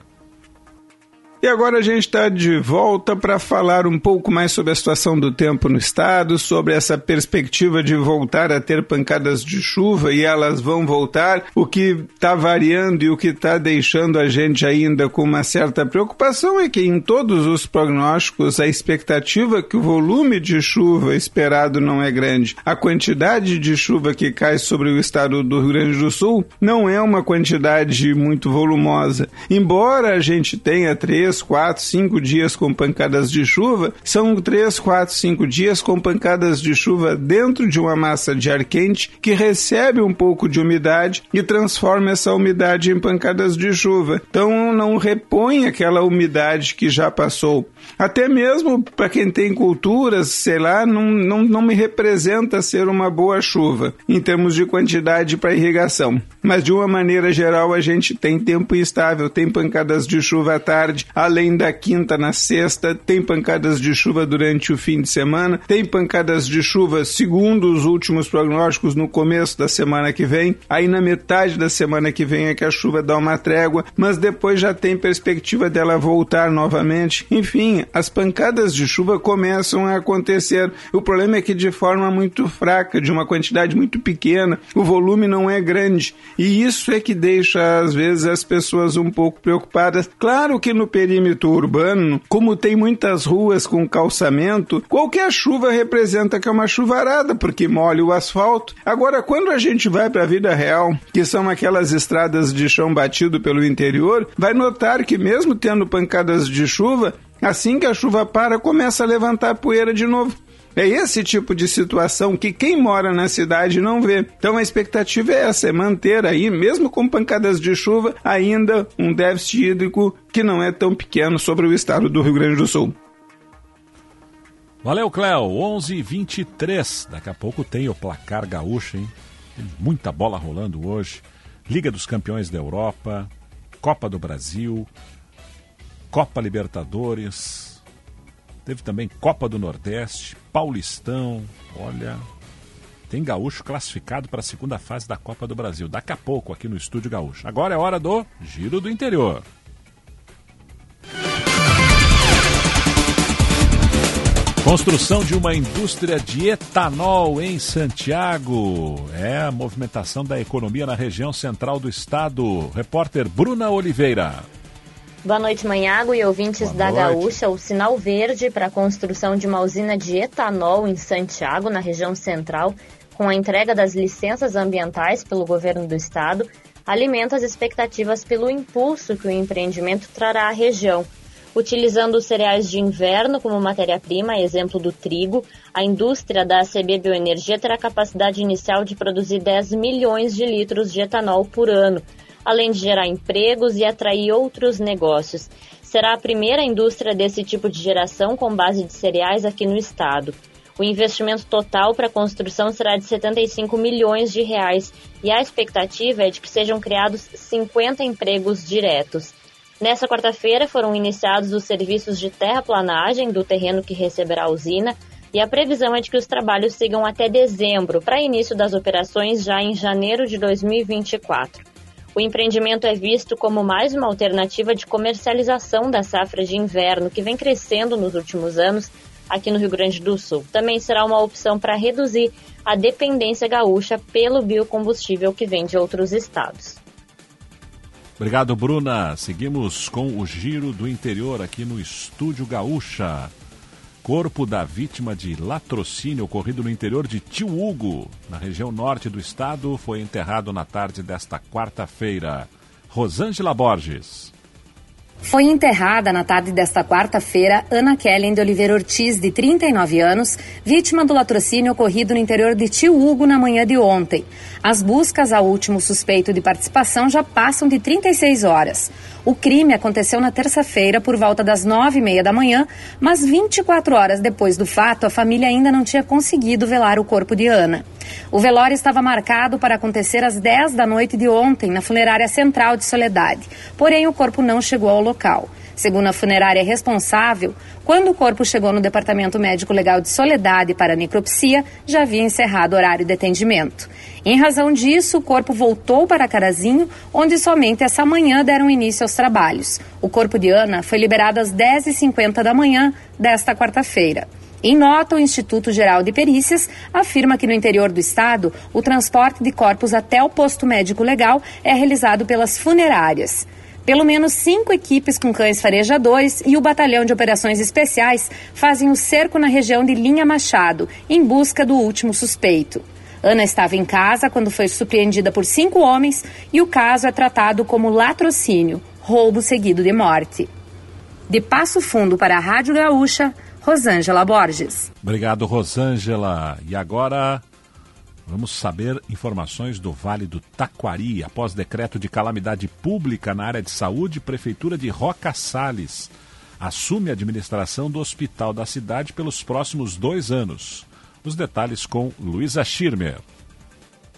E agora a gente está de volta para falar um pouco mais sobre a situação do tempo no estado, sobre essa perspectiva de voltar a ter pancadas de chuva e elas vão voltar, o que está variando e o que está deixando a gente ainda com uma certa preocupação é que em todos os prognósticos a expectativa que o volume de chuva esperado não é grande. A quantidade de chuva que cai sobre o estado do Rio Grande do Sul não é uma quantidade muito volumosa. Embora a gente tenha três três, quatro, cinco dias com pancadas de chuva, são três, quatro, cinco dias com pancadas de chuva dentro de uma massa de ar quente que recebe um pouco de umidade e transforma essa umidade em pancadas de chuva. Então não repõe aquela umidade que já passou. Até mesmo para quem tem culturas, sei lá, não, não, não me representa ser uma boa chuva em termos de quantidade para irrigação. Mas de uma maneira geral a gente tem tempo instável, tem pancadas de chuva à tarde, além da quinta na sexta, tem pancadas de chuva durante o fim de semana, tem pancadas de chuva, segundo os últimos prognósticos, no começo da semana que vem. Aí na metade da semana que vem é que a chuva dá uma trégua, mas depois já tem perspectiva dela voltar novamente. Enfim, as pancadas de chuva começam a acontecer. O problema é que de forma muito fraca, de uma quantidade muito pequena, o volume não é grande. E isso é que deixa às vezes as pessoas um pouco preocupadas. Claro que no período perímetro urbano, como tem muitas ruas com calçamento, qualquer chuva representa que é uma chuvarada, porque molha o asfalto. Agora, quando a gente vai para a vida real, que são aquelas estradas de chão batido pelo interior, vai notar que mesmo tendo pancadas de chuva, assim que a chuva para, começa a levantar poeira de novo. É esse tipo de situação que quem mora na cidade não vê. Então a expectativa é essa, é manter aí, mesmo com pancadas de chuva, ainda um déficit hídrico que não é tão pequeno sobre o estado do Rio Grande do Sul. Valeu, Cléo. 11:23. Daqui a pouco tem o placar gaúcho, hein? Tem muita bola rolando hoje. Liga dos Campeões da Europa, Copa do Brasil, Copa Libertadores, Teve também Copa do Nordeste, Paulistão. Olha, tem gaúcho classificado para a segunda fase da Copa do Brasil. Daqui a pouco, aqui no Estúdio Gaúcho. Agora é hora do Giro do Interior. Construção de uma indústria de etanol em Santiago. É a movimentação da economia na região central do estado. Repórter Bruna Oliveira. Boa noite, Manhago e ouvintes Boa da noite. Gaúcha. O sinal verde para a construção de uma usina de etanol em Santiago, na região central, com a entrega das licenças ambientais pelo governo do estado, alimenta as expectativas pelo impulso que o empreendimento trará à região. Utilizando os cereais de inverno como matéria-prima, exemplo do trigo, a indústria da ACB Bioenergia terá capacidade inicial de produzir 10 milhões de litros de etanol por ano, além de gerar empregos e atrair outros negócios. Será a primeira indústria desse tipo de geração com base de cereais aqui no estado. O investimento total para a construção será de 75 milhões de reais e a expectativa é de que sejam criados 50 empregos diretos. Nessa quarta-feira foram iniciados os serviços de terraplanagem do terreno que receberá a usina e a previsão é de que os trabalhos sigam até dezembro, para início das operações já em janeiro de 2024. O empreendimento é visto como mais uma alternativa de comercialização da safra de inverno, que vem crescendo nos últimos anos aqui no Rio Grande do Sul. Também será uma opção para reduzir a dependência gaúcha pelo biocombustível que vem de outros estados. Obrigado, Bruna. Seguimos com o Giro do Interior aqui no Estúdio Gaúcha. Corpo da vítima de latrocínio ocorrido no interior de Tio Hugo, na região norte do estado, foi enterrado na tarde desta quarta-feira. Rosângela Borges. Foi enterrada na tarde desta quarta-feira Ana Kellen de Oliveira Ortiz, de 39 anos, vítima do latrocínio ocorrido no interior de Tio Hugo na manhã de ontem. As buscas ao último suspeito de participação já passam de 36 horas. O crime aconteceu na terça-feira por volta das nove e meia da manhã, mas 24 horas depois do fato, a família ainda não tinha conseguido velar o corpo de Ana. O velório estava marcado para acontecer às 10 da noite de ontem, na funerária central de Soledade. Porém, o corpo não chegou ao local. Segundo a funerária responsável, quando o corpo chegou no Departamento Médico Legal de Soledade para necropsia, já havia encerrado o horário de atendimento. Em razão disso, o corpo voltou para Carazinho, onde somente essa manhã deram início aos trabalhos. O corpo de Ana foi liberado às 10h50 da manhã desta quarta-feira. Em nota, o Instituto Geral de Perícias afirma que no interior do estado, o transporte de corpos até o posto médico legal é realizado pelas funerárias. Pelo menos cinco equipes com cães farejadores e o Batalhão de Operações Especiais fazem o cerco na região de Linha Machado, em busca do último suspeito. Ana estava em casa quando foi surpreendida por cinco homens e o caso é tratado como latrocínio, roubo seguido de morte. De Passo Fundo para a Rádio Gaúcha, Rosângela Borges. Obrigado, Rosângela. E agora vamos saber informações do Vale do Taquari. Após decreto de calamidade pública na área de saúde, Prefeitura de Roca Salles assume a administração do hospital da cidade pelos próximos dois anos. Os detalhes com Luísa Schirmer.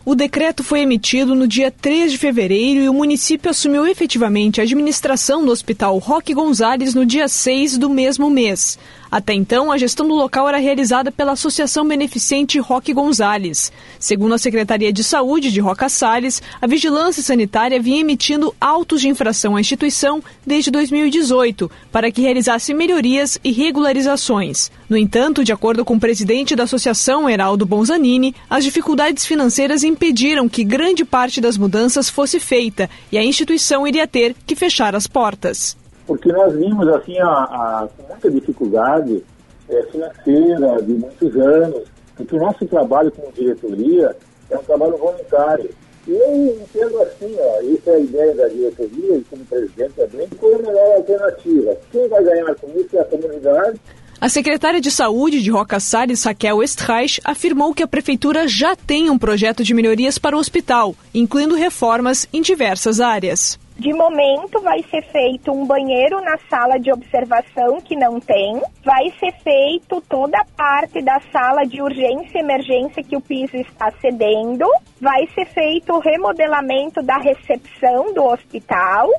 O decreto foi emitido no dia 3 de fevereiro e o município assumiu efetivamente a administração do Hospital Roque Gonzalez no dia 6 do mesmo mês. Até então, a gestão do local era realizada pela Associação Beneficente Roque Gonzalez. Segundo a Secretaria de Saúde de Roca Salles, a Vigilância Sanitária vinha emitindo autos de infração à instituição desde 2018 para que realizasse melhorias e regularizações. No entanto, de acordo com o presidente da Associação, Heraldo Bonzanini, as dificuldades financeiras impediram que grande parte das mudanças fosse feita e a instituição iria ter que fechar as portas porque nós vimos assim a, a, muita dificuldade é, financeira de muitos anos, porque o nosso trabalho como diretoria é um trabalho voluntário. E eu entendo assim, ó, isso é a ideia da diretoria e como presidente também, qual é a melhor alternativa? Quem vai ganhar com isso é a comunidade. A secretária de Saúde de Roca Salles, Raquel Estreich, afirmou que a prefeitura já tem um projeto de melhorias para o hospital, incluindo reformas em diversas áreas. De momento, vai ser feito um banheiro na sala de observação que não tem, vai ser feito toda a parte da sala de urgência e emergência que o piso está cedendo, vai ser feito o remodelamento da recepção do hospital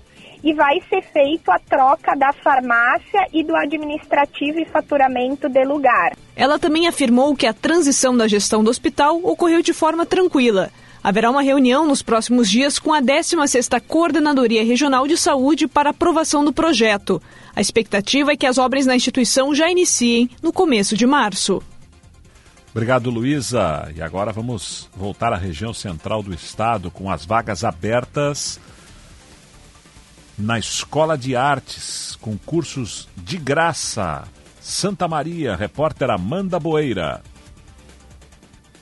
e vai ser feito a troca da farmácia e do administrativo e faturamento de lugar. Ela também afirmou que a transição da gestão do hospital ocorreu de forma tranquila. Haverá uma reunião nos próximos dias com a 16ª Coordenadoria Regional de Saúde para aprovação do projeto. A expectativa é que as obras na instituição já iniciem no começo de março. Obrigado, Luísa. E agora vamos voltar à região central do estado com as vagas abertas na Escola de Artes, com cursos de graça. Santa Maria, repórter Amanda Boeira.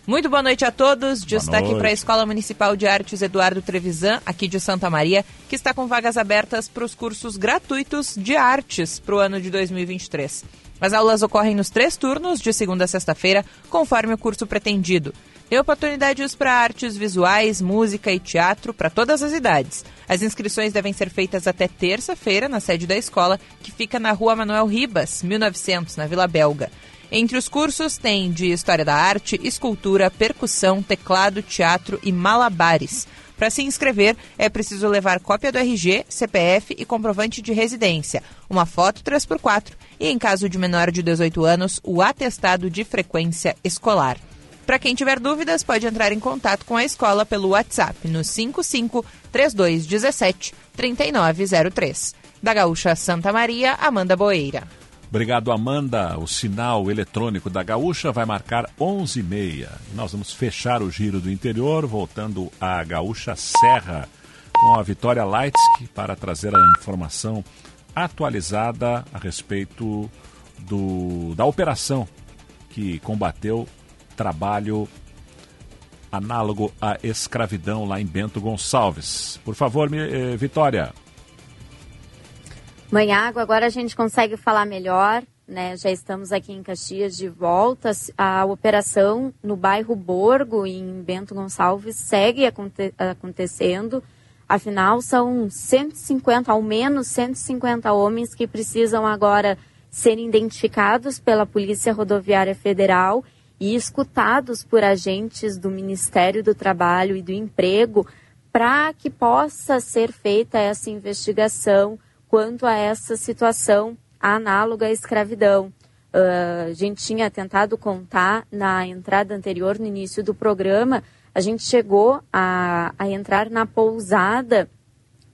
Muito boa noite a todos. Destaque para a Escola Municipal de Artes Eduardo Trevisan, aqui de Santa Maria, que está com vagas abertas para os cursos gratuitos de artes para o ano de 2023. As aulas ocorrem nos três turnos, de segunda a sexta-feira, conforme o curso pretendido. Tem oportunidades para artes visuais, música e teatro para todas as idades. As inscrições devem ser feitas até terça-feira na sede da escola, que fica na rua Manuel Ribas, 1900, na Vila Belga. Entre os cursos tem de História da Arte, Escultura, Percussão, Teclado, Teatro e Malabares. Para se inscrever, é preciso levar cópia do RG, CPF e comprovante de residência, uma foto 3x4 e, em caso de menor de 18 anos, o atestado de frequência escolar. Para quem tiver dúvidas, pode entrar em contato com a escola pelo WhatsApp no 55 3217 3903. Da Gaúcha Santa Maria, Amanda Boeira. Obrigado, Amanda. O sinal eletrônico da Gaúcha vai marcar 11h30. Nós vamos fechar o giro do interior, voltando à Gaúcha Serra, com a Vitória Leitsky para trazer a informação atualizada a respeito do, da operação que combateu trabalho análogo à escravidão lá em Bento Gonçalves. Por favor, eh, Vitória. Mãe Água, agora a gente consegue falar melhor, né? Já estamos aqui em Caxias de volta. A operação no bairro Borgo, em Bento Gonçalves, segue aconte acontecendo. Afinal, são 150, ao menos 150 homens que precisam agora ser identificados pela Polícia Rodoviária Federal e escutados por agentes do Ministério do Trabalho e do Emprego para que possa ser feita essa investigação quanto a essa situação análoga à escravidão. Uh, a gente tinha tentado contar na entrada anterior, no início do programa, a gente chegou a, a entrar na pousada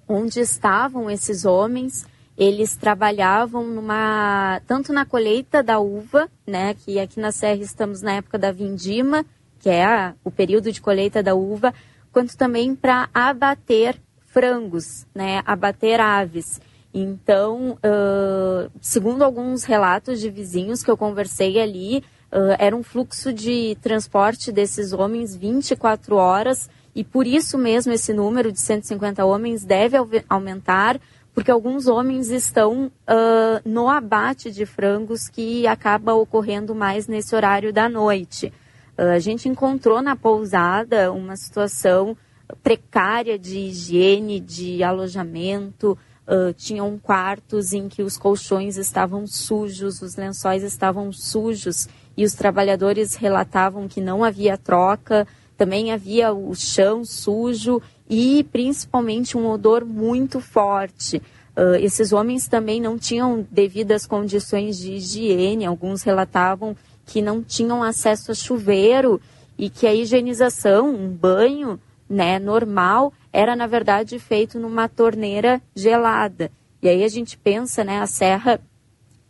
onde estavam esses homens. Eles trabalhavam numa tanto na colheita da uva, né, que aqui na Serra estamos na época da vindima, que é a, o período de colheita da uva, quanto também para abater frangos, né, abater aves. Então, uh, segundo alguns relatos de vizinhos que eu conversei ali, uh, era um fluxo de transporte desses homens 24 horas e por isso mesmo esse número de 150 homens deve aumentar, porque alguns homens estão uh, no abate de frangos que acaba ocorrendo mais nesse horário da noite. a gente encontrou na pousada uma situação precária de higiene, de alojamento, Uh, tinham quartos em que os colchões estavam sujos, os lençóis estavam sujos e os trabalhadores relatavam que não havia troca, também havia o chão sujo e principalmente um odor muito forte. Uh, esses homens também não tinham devidas condições de higiene, alguns relatavam que não tinham acesso a chuveiro e que a higienização, um banho né, normal, era na verdade feito numa torneira gelada. E aí a gente pensa, né, a serra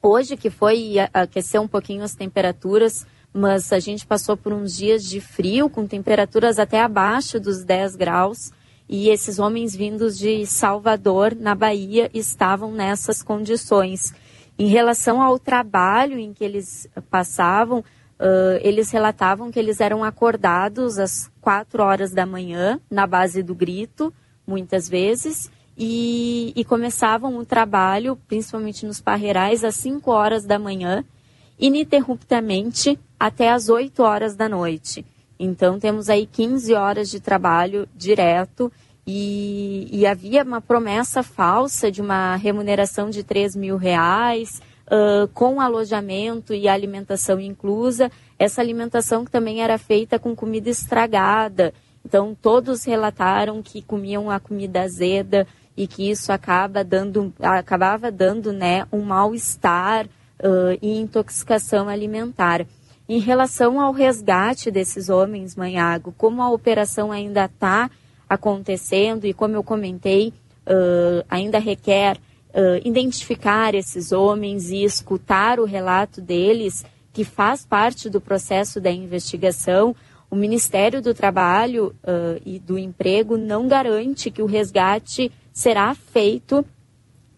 hoje que foi aquecer um pouquinho as temperaturas, mas a gente passou por uns dias de frio com temperaturas até abaixo dos 10 graus. E esses homens vindos de Salvador, na Bahia, estavam nessas condições. Em relação ao trabalho em que eles passavam, Uh, eles relatavam que eles eram acordados às quatro horas da manhã, na base do grito, muitas vezes, e, e começavam o trabalho, principalmente nos parreirais, às 5 horas da manhã, ininterruptamente até às 8 horas da noite. Então, temos aí 15 horas de trabalho direto e, e havia uma promessa falsa de uma remuneração de 3 mil reais, uh, com alojamento e alimentação inclusa, essa alimentação que também era feita com comida estragada. Então, todos relataram que comiam a comida azeda e que isso acaba dando, acabava dando né, um mal-estar uh, e intoxicação alimentar. Em relação ao resgate desses homens, Manhago, como a operação ainda está acontecendo e como eu comentei, uh, ainda requer uh, identificar esses homens e escutar o relato deles, que faz parte do processo da investigação. O Ministério do Trabalho uh, e do Emprego não garante que o resgate será feito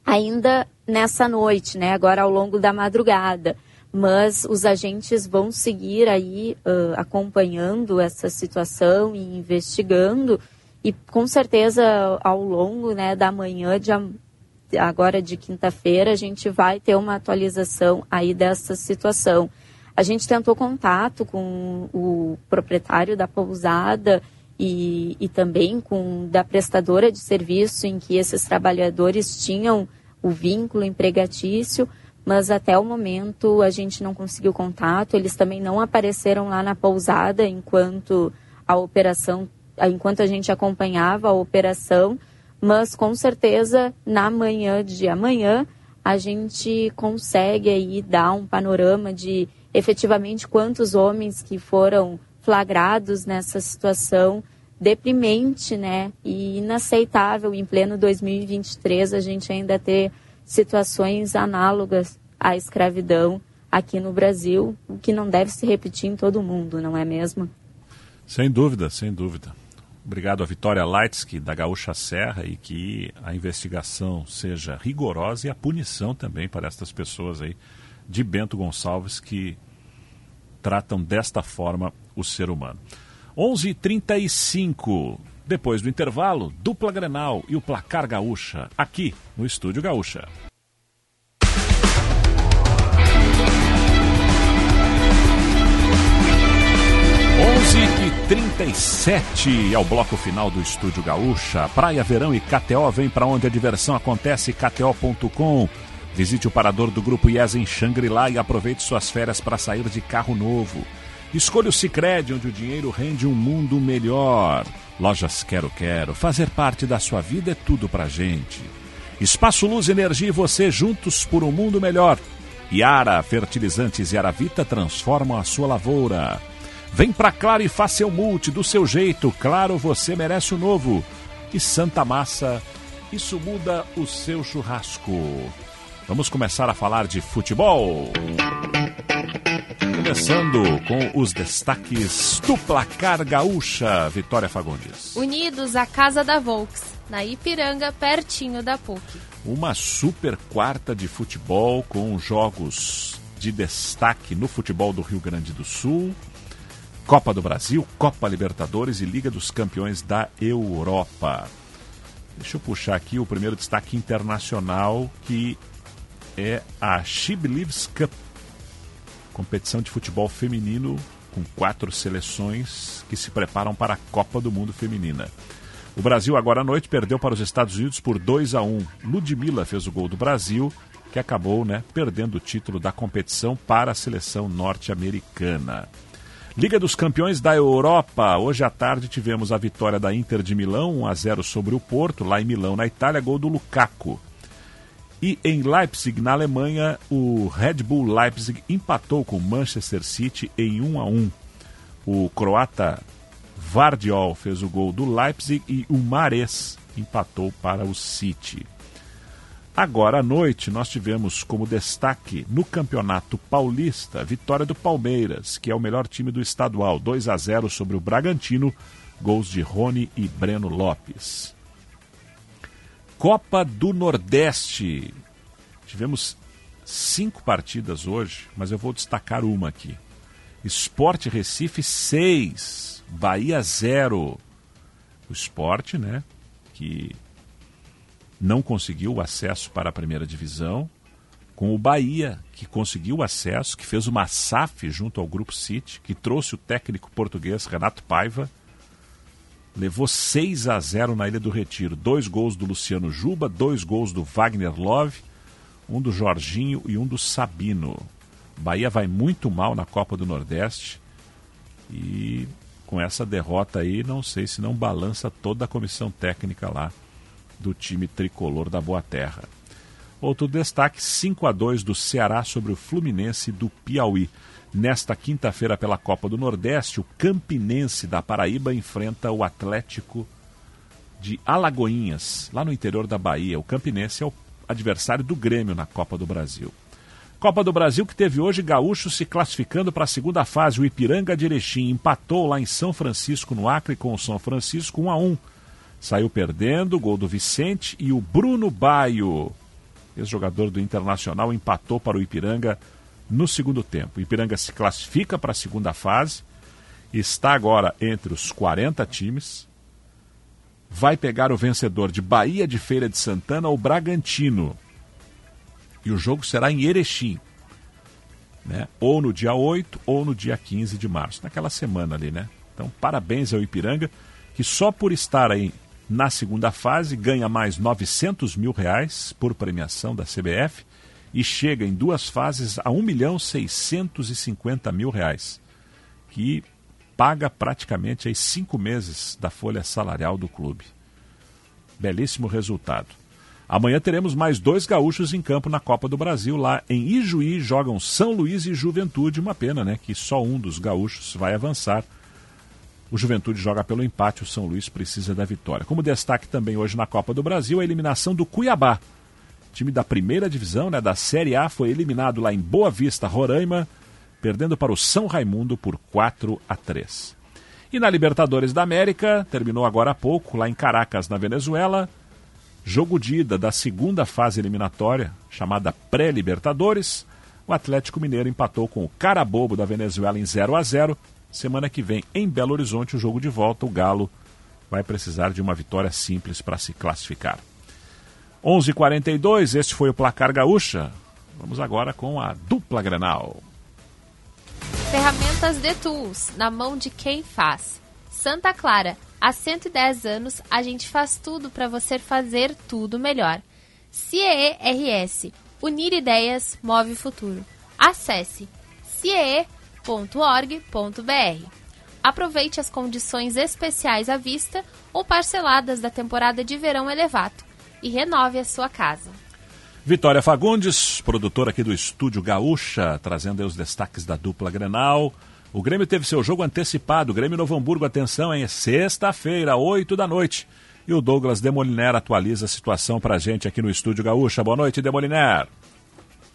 ainda nessa noite, né? Agora ao longo da madrugada. Mas os agentes vão seguir aí uh, acompanhando essa situação e investigando e com certeza ao longo né, da manhã de agora de quinta-feira a gente vai ter uma atualização aí dessa situação. A gente tentou contato com o proprietário da pousada e, e também com da prestadora de serviço em que esses trabalhadores tinham o vínculo empregatício, mas até o momento a gente não conseguiu contato. Eles também não apareceram lá na pousada enquanto a operação, enquanto a gente acompanhava a operação, mas com certeza na manhã de amanhã a gente consegue aí dar um panorama de efetivamente quantos homens que foram flagrados nessa situação deprimente, né, e inaceitável em pleno 2023 a gente ainda ter situações análogas à escravidão aqui no Brasil, o que não deve se repetir em todo mundo, não é mesmo? Sem dúvida, sem dúvida. Obrigado a Vitória Leitsky, da Gaúcha Serra, e que a investigação seja rigorosa e a punição também para estas pessoas aí de Bento Gonçalves que tratam desta forma o ser humano. 11:35 depois do intervalo, dupla Grenal e o placar gaúcha, aqui no Estúdio Gaúcha. 37 é o bloco final do Estúdio Gaúcha. Praia, verão e KTO vem para onde a diversão acontece, kto.com. Visite o parador do Grupo IES em Xangri-Lá e aproveite suas férias para sair de carro novo. Escolha o Cicred, onde o dinheiro rende um mundo melhor. Lojas Quero Quero, fazer parte da sua vida é tudo pra gente. Espaço Luz, Energia e você juntos por um mundo melhor. Yara, fertilizantes e Aravita transformam a sua lavoura. Vem pra Claro e faça seu multi do seu jeito. Claro, você merece o novo. E Santa Massa, isso muda o seu churrasco. Vamos começar a falar de futebol. Começando com os destaques do placar gaúcha, Vitória Fagundes. Unidos à Casa da Volks, na Ipiranga, pertinho da PUC. Uma super quarta de futebol com jogos de destaque no futebol do Rio Grande do Sul, Copa do Brasil, Copa Libertadores e Liga dos Campeões da Europa. Deixa eu puxar aqui o primeiro destaque internacional que é a She Believes Cup, competição de futebol feminino com quatro seleções que se preparam para a Copa do Mundo Feminina. O Brasil agora à noite perdeu para os Estados Unidos por 2 a 1. Ludmilla fez o gol do Brasil, que acabou, né, perdendo o título da competição para a seleção norte-americana. Liga dos Campeões da Europa. Hoje à tarde tivemos a vitória da Inter de Milão, 1 a 0 sobre o Porto, lá em Milão, na Itália, gol do Lukaku. E em Leipzig, na Alemanha, o Red Bull Leipzig empatou com o Manchester City em 1 a 1. O croata Vardiol fez o gol do Leipzig e o Mares empatou para o City. Agora à noite, nós tivemos como destaque no Campeonato Paulista a vitória do Palmeiras, que é o melhor time do estadual, 2 a 0 sobre o Bragantino, gols de Rony e Breno Lopes. Copa do Nordeste. Tivemos cinco partidas hoje, mas eu vou destacar uma aqui. Esporte Recife 6, Bahia 0. O esporte, né? Que não conseguiu o acesso para a primeira divisão, com o Bahia, que conseguiu o acesso, que fez uma SAF junto ao Grupo City, que trouxe o técnico português Renato Paiva levou 6 a 0 na Ilha do Retiro. Dois gols do Luciano Juba, dois gols do Wagner Love, um do Jorginho e um do Sabino. Bahia vai muito mal na Copa do Nordeste e com essa derrota aí, não sei se não balança toda a comissão técnica lá do time tricolor da Boa Terra. Outro destaque: 5 a 2 do Ceará sobre o Fluminense do Piauí. Nesta quinta-feira, pela Copa do Nordeste, o Campinense da Paraíba enfrenta o Atlético de Alagoinhas, lá no interior da Bahia. O Campinense é o adversário do Grêmio na Copa do Brasil. Copa do Brasil que teve hoje Gaúcho se classificando para a segunda fase. O Ipiranga de Erechim empatou lá em São Francisco, no Acre, com o São Francisco 1 a 1. Saiu perdendo, gol do Vicente e o Bruno Baio, ex-jogador do Internacional, empatou para o Ipiranga no segundo tempo. O Ipiranga se classifica para a segunda fase, está agora entre os 40 times, vai pegar o vencedor de Bahia de Feira de Santana ou Bragantino. E o jogo será em Erechim. Né? Ou no dia 8 ou no dia 15 de março, naquela semana ali, né? Então, parabéns ao Ipiranga, que só por estar aí na segunda fase ganha mais 900 mil reais por premiação da CBF e chega em duas fases a 1 milhão 650 mil reais, que paga praticamente aí cinco meses da folha salarial do clube. Belíssimo resultado. Amanhã teremos mais dois gaúchos em campo na Copa do Brasil. Lá em Ijuí jogam São Luís e Juventude. Uma pena, né? Que só um dos gaúchos vai avançar. O Juventude joga pelo empate, o São Luís precisa da vitória. Como destaque também hoje na Copa do Brasil, a eliminação do Cuiabá time da primeira divisão, né, da Série A, foi eliminado lá em Boa Vista, Roraima, perdendo para o São Raimundo por 4 a 3. E na Libertadores da América, terminou agora há pouco, lá em Caracas, na Venezuela, jogo de ida da segunda fase eliminatória, chamada Pré-Libertadores. O Atlético Mineiro empatou com o Carabobo da Venezuela em 0 a 0. Semana que vem, em Belo Horizonte, o jogo de volta, o Galo vai precisar de uma vitória simples para se classificar. 11:42 este foi o placar gaúcha. Vamos agora com a dupla Grenal. Ferramentas de Tools, na mão de quem faz. Santa Clara, há 110 anos a gente faz tudo para você fazer tudo melhor. CIERS, unir ideias, move futuro. Acesse ciee.org.br. Aproveite as condições especiais à vista ou parceladas da temporada de verão elevado e renove a sua casa. Vitória Fagundes, produtora aqui do Estúdio Gaúcha, trazendo os destaques da dupla Grenal. O Grêmio teve seu jogo antecipado. Grêmio Novo Hamburgo, atenção, é sexta-feira, 8 da noite. E o Douglas Demoliner atualiza a situação pra gente aqui no Estúdio Gaúcha. Boa noite, Demoliner.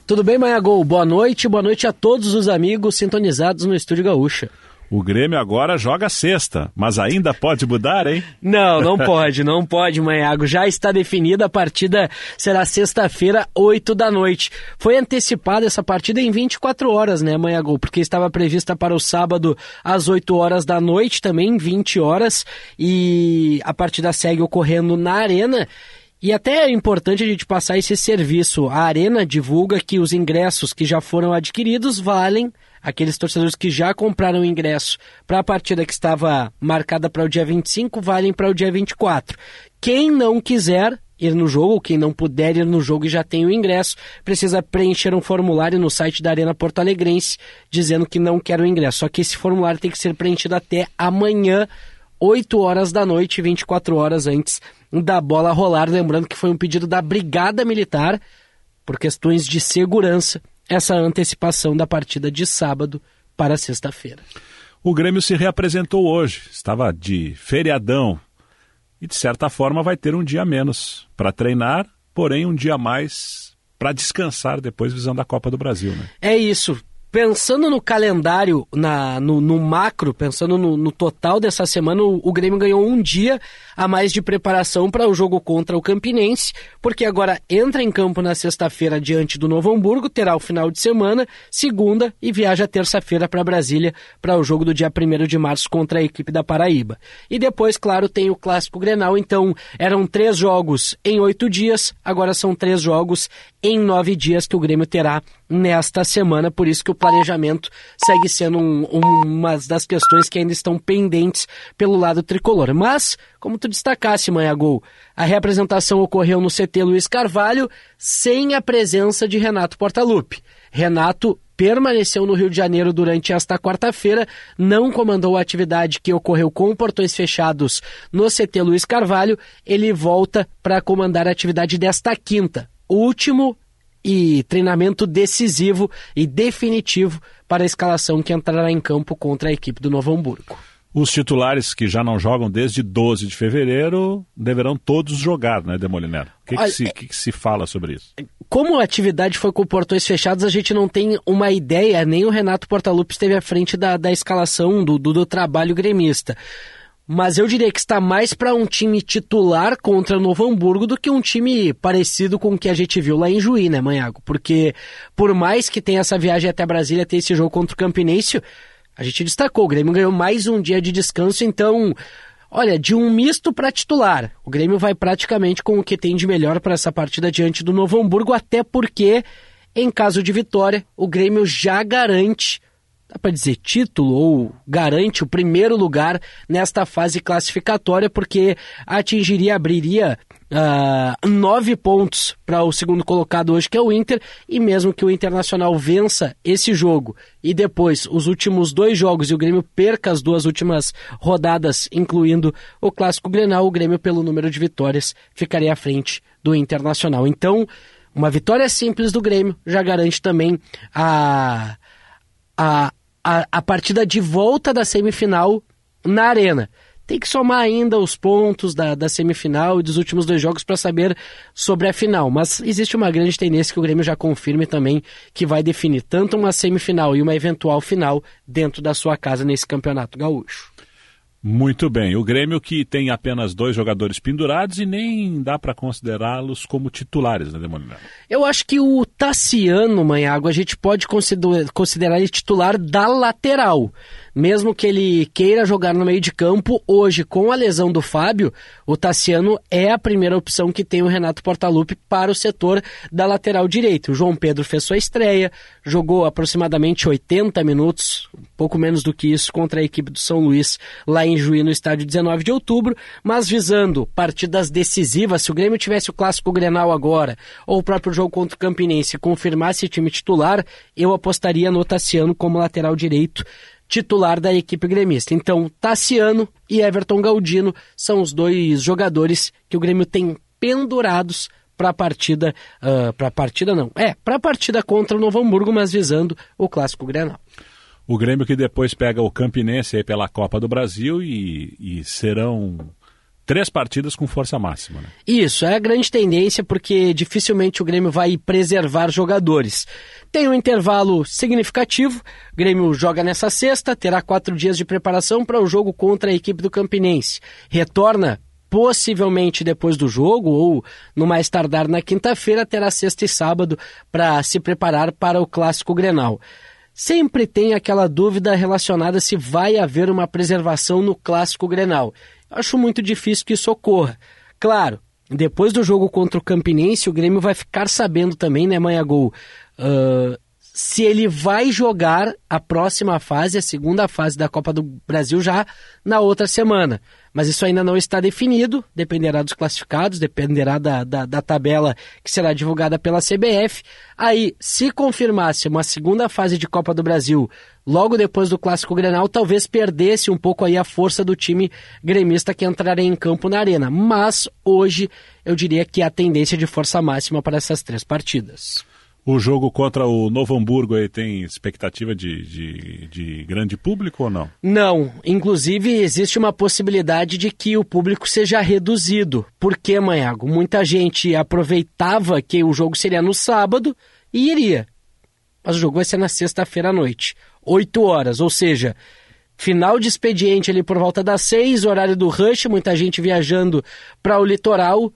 Tudo bem, Maiagol? Boa noite, boa noite a todos os amigos sintonizados no Estúdio Gaúcha. O Grêmio agora joga sexta, mas ainda pode mudar, hein? Não, não pode, não pode, Manhago. Já está definida, a partida será sexta-feira, 8 da noite. Foi antecipada essa partida em 24 horas, né, Manhago? Porque estava prevista para o sábado às 8 horas da noite, também 20 horas, e a partida segue ocorrendo na Arena. E até é importante a gente passar esse serviço. A Arena divulga que os ingressos que já foram adquiridos valem aqueles torcedores que já compraram o ingresso para a partida que estava marcada para o dia 25 valem para o dia 24. Quem não quiser ir no jogo, quem não puder ir no jogo e já tem o ingresso, precisa preencher um formulário no site da Arena Porto Alegrense dizendo que não quer o ingresso. Só que esse formulário tem que ser preenchido até amanhã, 8 horas da noite, 24 horas antes da bola rolar. Lembrando que foi um pedido da Brigada Militar por questões de segurança essa antecipação da partida de sábado para sexta-feira. O Grêmio se reapresentou hoje, estava de feriadão e de certa forma vai ter um dia menos para treinar, porém um dia mais para descansar depois visando a Copa do Brasil, né? É isso pensando no calendário, na, no, no macro, pensando no, no, total dessa semana, o, o, Grêmio ganhou um dia a mais de preparação para o jogo contra o Campinense, porque agora entra em campo na sexta-feira diante do Novo Hamburgo, terá o final de semana, segunda e viaja terça-feira para Brasília para o jogo do dia 1 de março contra a equipe da Paraíba. E depois, claro, tem o Clássico Grenal, então eram três jogos em oito dias, agora são três jogos em nove dias que o Grêmio terá nesta semana, por isso que o planejamento segue sendo um, uma das questões que ainda estão pendentes pelo lado tricolor. Mas, como tu destacasse, Manha Gol, a representação ocorreu no CT Luiz Carvalho sem a presença de Renato Portaluppi. Renato permaneceu no Rio de Janeiro durante esta quarta-feira, não comandou a atividade que ocorreu com portões fechados no CT Luiz Carvalho, ele volta para comandar a atividade desta quinta último e treinamento decisivo e definitivo para a escalação que entrará em campo contra a equipe do Novo Hamburgo. Os titulares que já não jogam desde 12 de fevereiro deverão todos jogar, né, Demoliner? O que, que, se, que, que se fala sobre isso? Como a atividade foi com portões fechados, a gente não tem uma ideia, nem o Renato Portaluppi esteve à frente da, da escalação do, do, do trabalho gremista mas eu diria que está mais para um time titular contra Novo Hamburgo do que um time parecido com o que a gente viu lá em Juí, né, Manhago? Porque por mais que tenha essa viagem até Brasília, ter esse jogo contra o Campinense, a gente destacou, o Grêmio ganhou mais um dia de descanso, então, olha, de um misto para titular, o Grêmio vai praticamente com o que tem de melhor para essa partida diante do Novo Hamburgo, até porque, em caso de vitória, o Grêmio já garante dá para dizer título ou garante o primeiro lugar nesta fase classificatória, porque atingiria, abriria uh, nove pontos para o segundo colocado hoje, que é o Inter, e mesmo que o Internacional vença esse jogo e depois os últimos dois jogos e o Grêmio perca as duas últimas rodadas, incluindo o Clássico Grenal, o Grêmio, pelo número de vitórias, ficaria à frente do Internacional. Então, uma vitória simples do Grêmio já garante também a, a, a, a partida de volta da semifinal na Arena. Tem que somar ainda os pontos da, da semifinal e dos últimos dois jogos para saber sobre a final. Mas existe uma grande tendência que o Grêmio já confirme também que vai definir tanto uma semifinal e uma eventual final dentro da sua casa nesse campeonato gaúcho. Muito bem. O Grêmio que tem apenas dois jogadores pendurados e nem dá para considerá-los como titulares, né, Demolina? Eu acho que o Tassiano, Manhago, a gente pode considerar ele titular da lateral mesmo que ele queira jogar no meio de campo, hoje, com a lesão do Fábio, o Tassiano é a primeira opção que tem o Renato Portaluppi para o setor da lateral direita. O João Pedro fez sua estreia, jogou aproximadamente 80 minutos, pouco menos do que isso, contra a equipe do São Luís, lá em Juí, no estádio 19 de outubro, mas visando partidas decisivas, se o Grêmio tivesse o clássico Grenal agora, ou o próprio jogo contra o Campinense confirmasse time titular, eu apostaria no Tassiano como lateral direito titular da equipe gremista. Então, Tassiano e Everton Galdino são os dois jogadores que o Grêmio tem pendurados para a partida, uh, para a partida não, é, para a partida contra o Novo Hamburgo, mas visando o clássico Grenal. O Grêmio que depois pega o Campinense pela Copa do Brasil e, e serão três partidas com força máxima. Né? Isso, é a grande tendência, porque dificilmente o Grêmio vai preservar jogadores. Tem um intervalo significativo, o Grêmio joga nessa sexta, terá quatro dias de preparação para o jogo contra a equipe do Campinense. Retorna possivelmente depois do jogo ou no mais tardar na quinta-feira, terá sexta e sábado para se preparar para o Clássico Grenal. Sempre tem aquela dúvida relacionada se vai haver uma preservação no Clássico Grenal. Acho muito difícil que isso ocorra. Claro, depois do jogo contra o Campinense, o Grêmio vai ficar sabendo também, né, Manha Gol, uh, se ele vai jogar a próxima fase, a segunda fase da Copa do Brasil, já na outra semana mas isso ainda não está definido, dependerá dos classificados, dependerá da, da, da, tabela que será divulgada pela CBF. Aí, se confirmasse uma segunda fase de Copa do Brasil logo depois do Clássico Grenal, talvez perdesse um pouco aí a força do time gremista que entraria em campo na arena. Mas hoje eu diria que a tendência de força máxima para essas três partidas. O jogo contra o Novo Hamburgo aí tem expectativa de, de, de, grande público ou não? Não. Inclusive, existe uma possibilidade de que o público seja reduzido. Por que, Manhago? Muita gente aproveitava que o jogo seria no sábado e iria. Mas o jogo vai ser na sexta-feira à noite. 8 horas, ou seja, final de expediente ali por volta das 6, horário do rush, muita gente viajando para o litoral.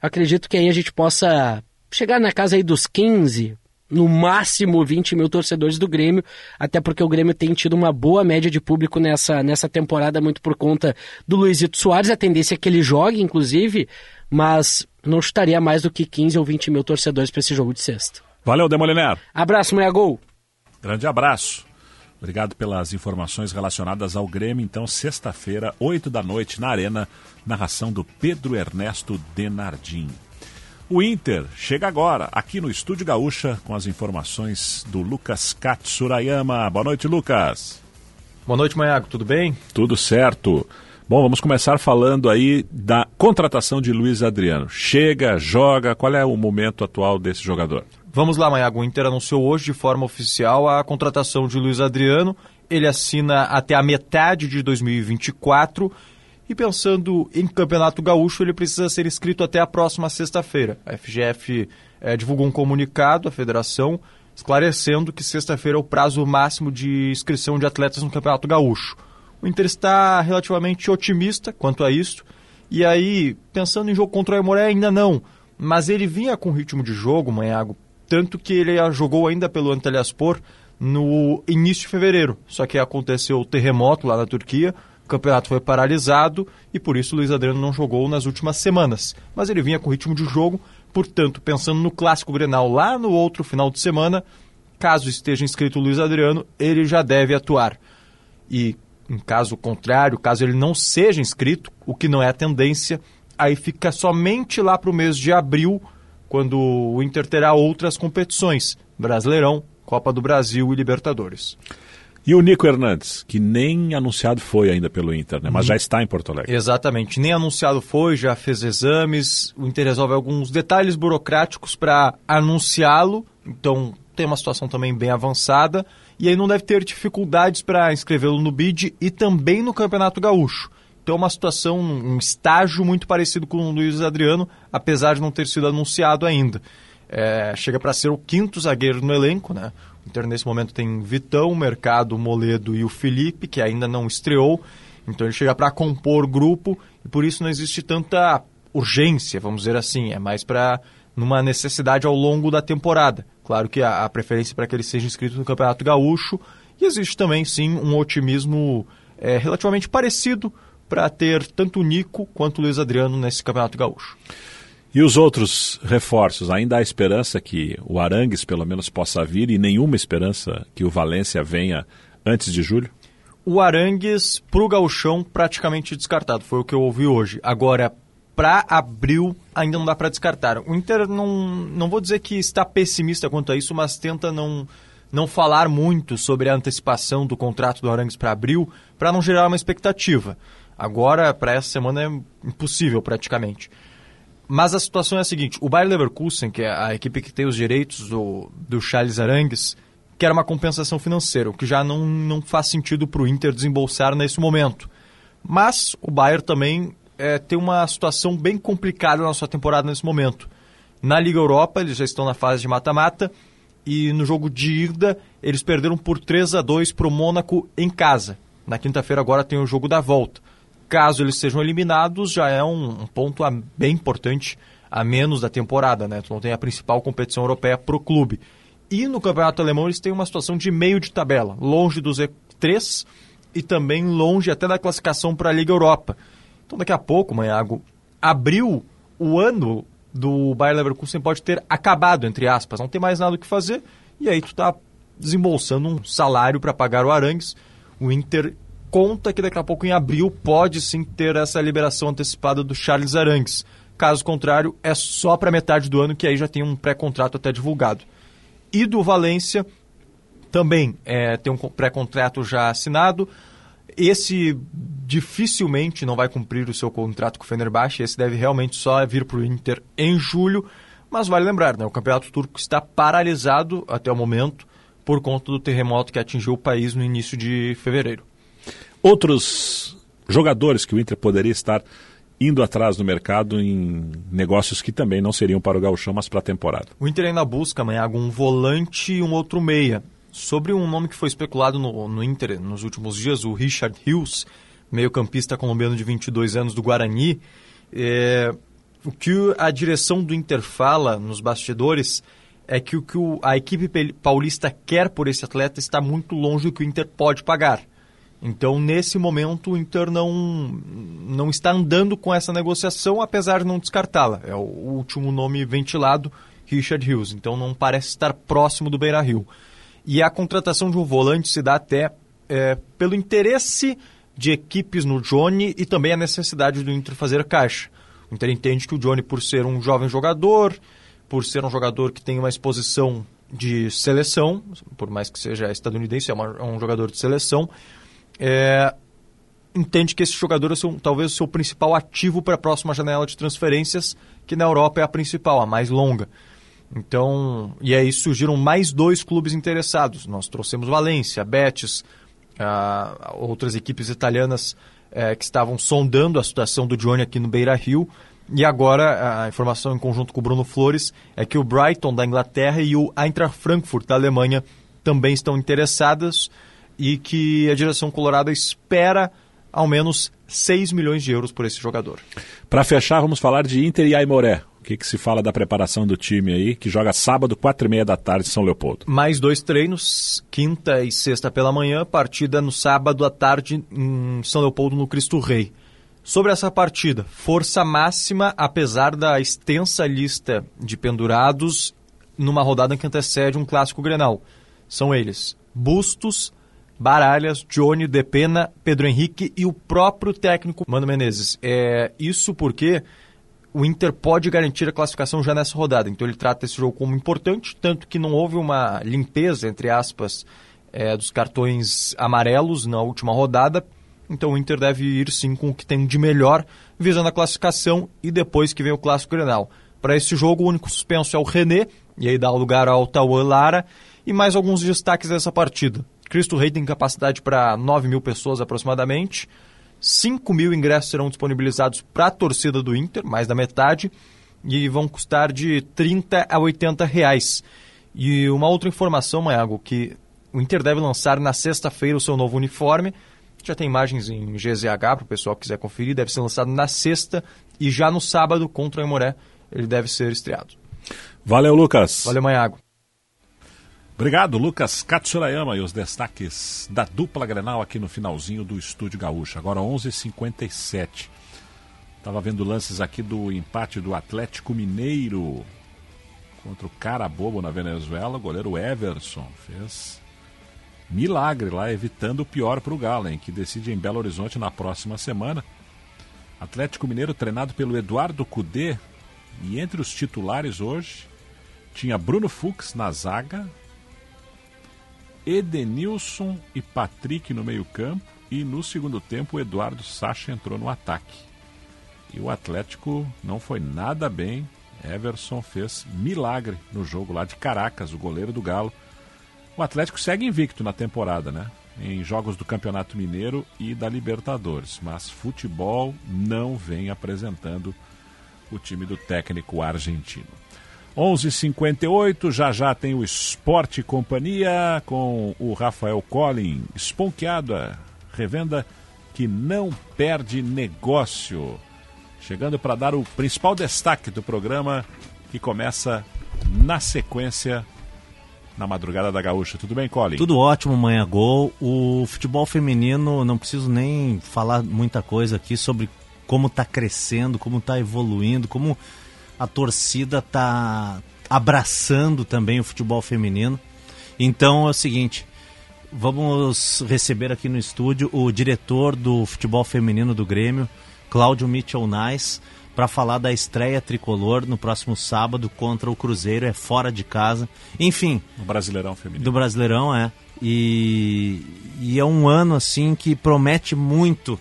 Acredito que aí a gente possa chegar na casa aí dos 15, no máximo 20 mil torcedores do Grêmio, até porque o Grêmio tem tido uma boa média de público nessa, nessa temporada, muito por conta do Luizito Soares. A tendência é que ele jogue, inclusive, mas não chutaria mais do que 15 ou 20 mil torcedores para esse jogo de sexta. Valeu, Demoliner. Abraço, Meia Gol. Grande abraço. Obrigado pelas informações relacionadas ao Grêmio. Então, sexta-feira, 8 da noite, na Arena, narração do Pedro Ernesto Denardim. O Inter chega agora, aqui no Estúdio Gaúcha, com as informações do Lucas Katsurayama. Boa noite, Lucas. Boa noite, Maiago. Tudo bem? Tudo certo. Bom, vamos começar falando aí da contratação de Luiz Adriano. Chega, joga, qual é o momento atual desse jogador? Vamos lá, Maiago. O Inter anunciou hoje de forma oficial a contratação de Luiz Adriano. Ele assina até a metade de 2024 e pensando em Campeonato Gaúcho, ele precisa ser inscrito até a próxima sexta-feira. A FGF é, divulgou um comunicado à federação esclarecendo que sexta-feira é o prazo máximo de inscrição de atletas no Campeonato Gaúcho. O Inter está relativamente otimista quanto a isso. E aí, pensando em jogo contra o Aimoré, ainda não. Mas ele vinha com ritmo de jogo, Manhago, tanto que ele jogou ainda pelo Antalyaspor no início de fevereiro. Só que aconteceu o terremoto lá na Turquia, o campeonato foi paralisado e por isso o Luiz Adriano não jogou nas últimas semanas. Mas ele vinha com ritmo de jogo, portanto, pensando no clássico Grenal lá no outro final de semana, caso esteja inscrito o Luiz Adriano, ele já deve atuar. E em caso contrário, caso ele não seja inscrito, o que não é a tendência, aí fica somente lá para o mês de abril, quando o Inter terá outras competições: Brasileirão, Copa do Brasil e Libertadores. E o Nico Hernandes, que nem anunciado foi ainda pelo Inter, né? mas hum. já está em Porto Alegre. Exatamente, nem anunciado foi, já fez exames. O Inter resolve alguns detalhes burocráticos para anunciá-lo, então tem uma situação também bem avançada e aí não deve ter dificuldades para inscrevê-lo no BID e também no Campeonato Gaúcho. Então é uma situação, um estágio muito parecido com o Luiz Adriano, apesar de não ter sido anunciado ainda. É, chega para ser o quinto zagueiro no elenco, né? O Inter nesse momento tem Vitão, Mercado, Moledo e o Felipe, que ainda não estreou. Então ele chega para compor grupo e por isso não existe tanta urgência, vamos dizer assim. É mais para numa necessidade ao longo da temporada. Claro que a, a preferência para que ele seja inscrito no Campeonato Gaúcho e existe também, sim, um otimismo é, relativamente parecido para ter tanto o Nico quanto o Luiz Adriano nesse Campeonato Gaúcho. E os outros reforços? Ainda há esperança que o Arangues pelo menos possa vir e nenhuma esperança que o Valência venha antes de julho? O Arangues para o gauchão praticamente descartado, foi o que eu ouvi hoje. Agora, para abril ainda não dá para descartar. O Inter não, não vou dizer que está pessimista quanto a isso, mas tenta não, não falar muito sobre a antecipação do contrato do Arangues para abril, para não gerar uma expectativa. Agora, para essa semana, é impossível praticamente. Mas a situação é a seguinte: o Bayer Leverkusen, que é a equipe que tem os direitos do, do Charles Arangues, quer uma compensação financeira, o que já não, não faz sentido para o Inter desembolsar nesse momento. Mas o Bayern também é, tem uma situação bem complicada na sua temporada nesse momento. Na Liga Europa, eles já estão na fase de mata-mata e no jogo de ida eles perderam por 3 a 2 para o Mônaco em casa. Na quinta-feira agora tem o jogo da volta. Caso eles sejam eliminados, já é um, um ponto a, bem importante a menos da temporada, né? Tu não tem a principal competição europeia para o clube. E no campeonato alemão eles têm uma situação de meio de tabela, longe do Z3 e também longe até da classificação para a Liga Europa. Então daqui a pouco, Manhago, abril, o ano do Bayer Leverkusen pode ter acabado, entre aspas, não tem mais nada o que fazer, e aí tu tá desembolsando um salário para pagar o Arangues. O Inter conta que daqui a pouco, em abril, pode sim ter essa liberação antecipada do Charles Arangues. Caso contrário, é só para metade do ano, que aí já tem um pré-contrato até divulgado. E do Valência, também é, tem um pré-contrato já assinado. Esse dificilmente não vai cumprir o seu contrato com o Fenerbahçe, esse deve realmente só vir para o Inter em julho, mas vale lembrar, né, o campeonato turco está paralisado até o momento por conta do terremoto que atingiu o país no início de fevereiro. Outros jogadores que o Inter poderia estar indo atrás no mercado em negócios que também não seriam para o gauchão, mas para a temporada. O Inter ainda busca, amanhã, um volante e um outro meia. Sobre um nome que foi especulado no, no Inter nos últimos dias, o Richard Hughes, meio-campista colombiano de 22 anos do Guarani, é, o que a direção do Inter fala nos bastidores é que o que a equipe paulista quer por esse atleta está muito longe do que o Inter pode pagar. Então, nesse momento, o Inter não, não está andando com essa negociação, apesar de não descartá-la. É o último nome ventilado, Richard Hughes. Então, não parece estar próximo do Beira-Rio. E a contratação de um volante se dá até é, pelo interesse de equipes no Johnny e também a necessidade do Inter fazer caixa. O Inter entende que o Johnny, por ser um jovem jogador, por ser um jogador que tem uma exposição de seleção, por mais que seja estadunidense, é, uma, é um jogador de seleção, é, entende que esse jogador é seu, talvez o seu principal ativo para a próxima janela de transferências, que na Europa é a principal, a mais longa. Então, e aí surgiram mais dois clubes interessados. Nós trouxemos Valência, Betis, uh, outras equipes italianas uh, que estavam sondando a situação do Johnny aqui no Beira Rio. E agora, a informação em conjunto com o Bruno Flores é que o Brighton da Inglaterra e o Eintracht Frankfurt da Alemanha também estão interessadas e que a direção colorada espera ao menos 6 milhões de euros por esse jogador. Para fechar, vamos falar de Inter e Aimoré. O que, que, se fala da preparação do time aí, que joga sábado, quatro e meia da tarde, em São Leopoldo? Mais dois treinos, quinta e sexta pela manhã, partida no sábado à tarde em São Leopoldo, no Cristo Rei. Sobre essa partida, força máxima, apesar da extensa lista de pendurados numa rodada que antecede um clássico Grenal. São eles Bustos, Baralhas, Johnny, Depena, Pedro Henrique e o próprio técnico Mano Menezes. É, isso porque o Inter pode garantir a classificação já nessa rodada. Então ele trata esse jogo como importante, tanto que não houve uma limpeza, entre aspas, é, dos cartões amarelos na última rodada. Então o Inter deve ir sim com o que tem de melhor, visando a classificação e depois que vem o clássico Grenal. Para esse jogo, o único suspenso é o René, e aí dá lugar ao Tauan Lara, e mais alguns destaques dessa partida. Cristo Rei tem capacidade para 9 mil pessoas aproximadamente. 5 mil ingressos serão disponibilizados para a torcida do Inter, mais da metade, e vão custar de 30 a 80 reais. E uma outra informação, Maiago, que o Inter deve lançar na sexta-feira o seu novo uniforme. Já tem imagens em GZH para o pessoal que quiser conferir. Deve ser lançado na sexta e já no sábado contra o Emoré ele deve ser estreado. Valeu, Lucas. Valeu, Maiago. Obrigado, Lucas Katsurayama e os destaques da dupla Grenal aqui no finalzinho do Estúdio Gaúcho. Agora 11h57. Estava vendo lances aqui do empate do Atlético Mineiro contra o Carabobo na Venezuela. O goleiro Everson fez milagre lá, evitando o pior para o Galo, hein, que decide em Belo Horizonte na próxima semana. Atlético Mineiro treinado pelo Eduardo Cudê. E entre os titulares hoje tinha Bruno Fux na zaga, Edenilson e Patrick no meio-campo e no segundo tempo o Eduardo Sacha entrou no ataque. E o Atlético não foi nada bem. Everson fez milagre no jogo lá de Caracas, o goleiro do Galo. O Atlético segue invicto na temporada, né? Em jogos do Campeonato Mineiro e da Libertadores, mas futebol não vem apresentando o time do técnico argentino. 11:58 já já tem o Esporte Companhia com o Rafael Collin, esponqueada, revenda que não perde negócio. Chegando para dar o principal destaque do programa que começa na sequência na madrugada da Gaúcha. Tudo bem, Collin? Tudo ótimo, manhã gol. O futebol feminino, não preciso nem falar muita coisa aqui sobre como está crescendo, como está evoluindo, como a torcida tá abraçando também o futebol feminino. Então é o seguinte, vamos receber aqui no estúdio o diretor do futebol feminino do Grêmio, Cláudio Mitchell Nice, para falar da estreia tricolor no próximo sábado contra o Cruzeiro, é fora de casa. Enfim. Do Brasileirão Feminino. Do Brasileirão, é. E, e é um ano assim que promete muito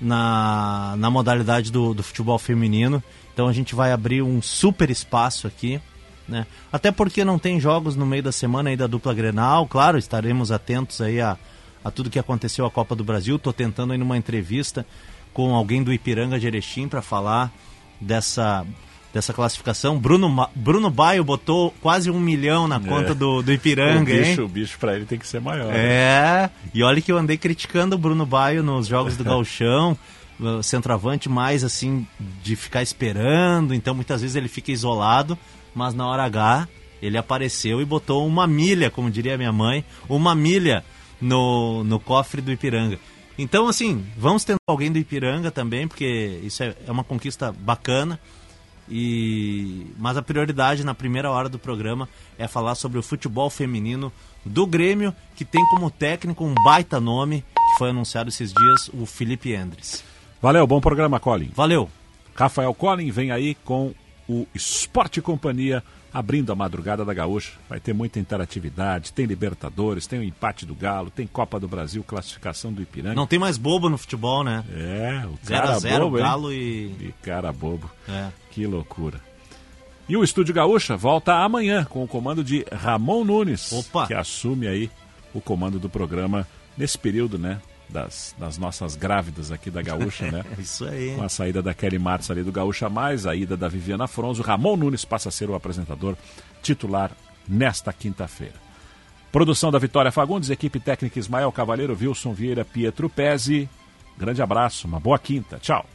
na, na modalidade do, do futebol feminino. Então a gente vai abrir um super espaço aqui. Né? Até porque não tem jogos no meio da semana aí da dupla Grenal, claro, estaremos atentos aí a, a tudo que aconteceu a Copa do Brasil. Estou tentando aí numa entrevista com alguém do Ipiranga de Erechim para falar dessa, dessa classificação. Bruno, Bruno Baio botou quase um milhão na conta é. do, do Ipiranga, o bicho, hein? O bicho para ele tem que ser maior. É, né? e olha que eu andei criticando o Bruno Baio nos jogos do Galchão centroavante mais assim de ficar esperando, então muitas vezes ele fica isolado, mas na hora H ele apareceu e botou uma milha, como diria minha mãe, uma milha no, no cofre do Ipiranga. Então, assim, vamos tentar alguém do Ipiranga também, porque isso é, é uma conquista bacana. E mas a prioridade na primeira hora do programa é falar sobre o futebol feminino do Grêmio, que tem como técnico um baita nome, que foi anunciado esses dias, o Felipe Endres. Valeu, bom programa, Colin. Valeu. Rafael Colin vem aí com o Esporte Companhia abrindo a madrugada da Gaúcha. Vai ter muita interatividade, tem Libertadores, tem o empate do Galo, tem Copa do Brasil, classificação do Ipiranga. Não tem mais bobo no futebol, né? É, o cara a zero, bobo, hein? Galo e... E cara bobo. É. Que loucura. E o Estúdio Gaúcha volta amanhã com o comando de Ramon Nunes, que assume aí o comando do programa nesse período, né? Das, das nossas grávidas aqui da Gaúcha, né? Isso aí. Com a saída da Kelly Martins ali do Gaúcha Mais, a ida da Viviana Fronzo, Ramon Nunes passa a ser o apresentador titular nesta quinta-feira. Produção da Vitória Fagundes, equipe técnica Ismael Cavaleiro, Wilson Vieira, Pietro Pezzi. Grande abraço, uma boa quinta. Tchau.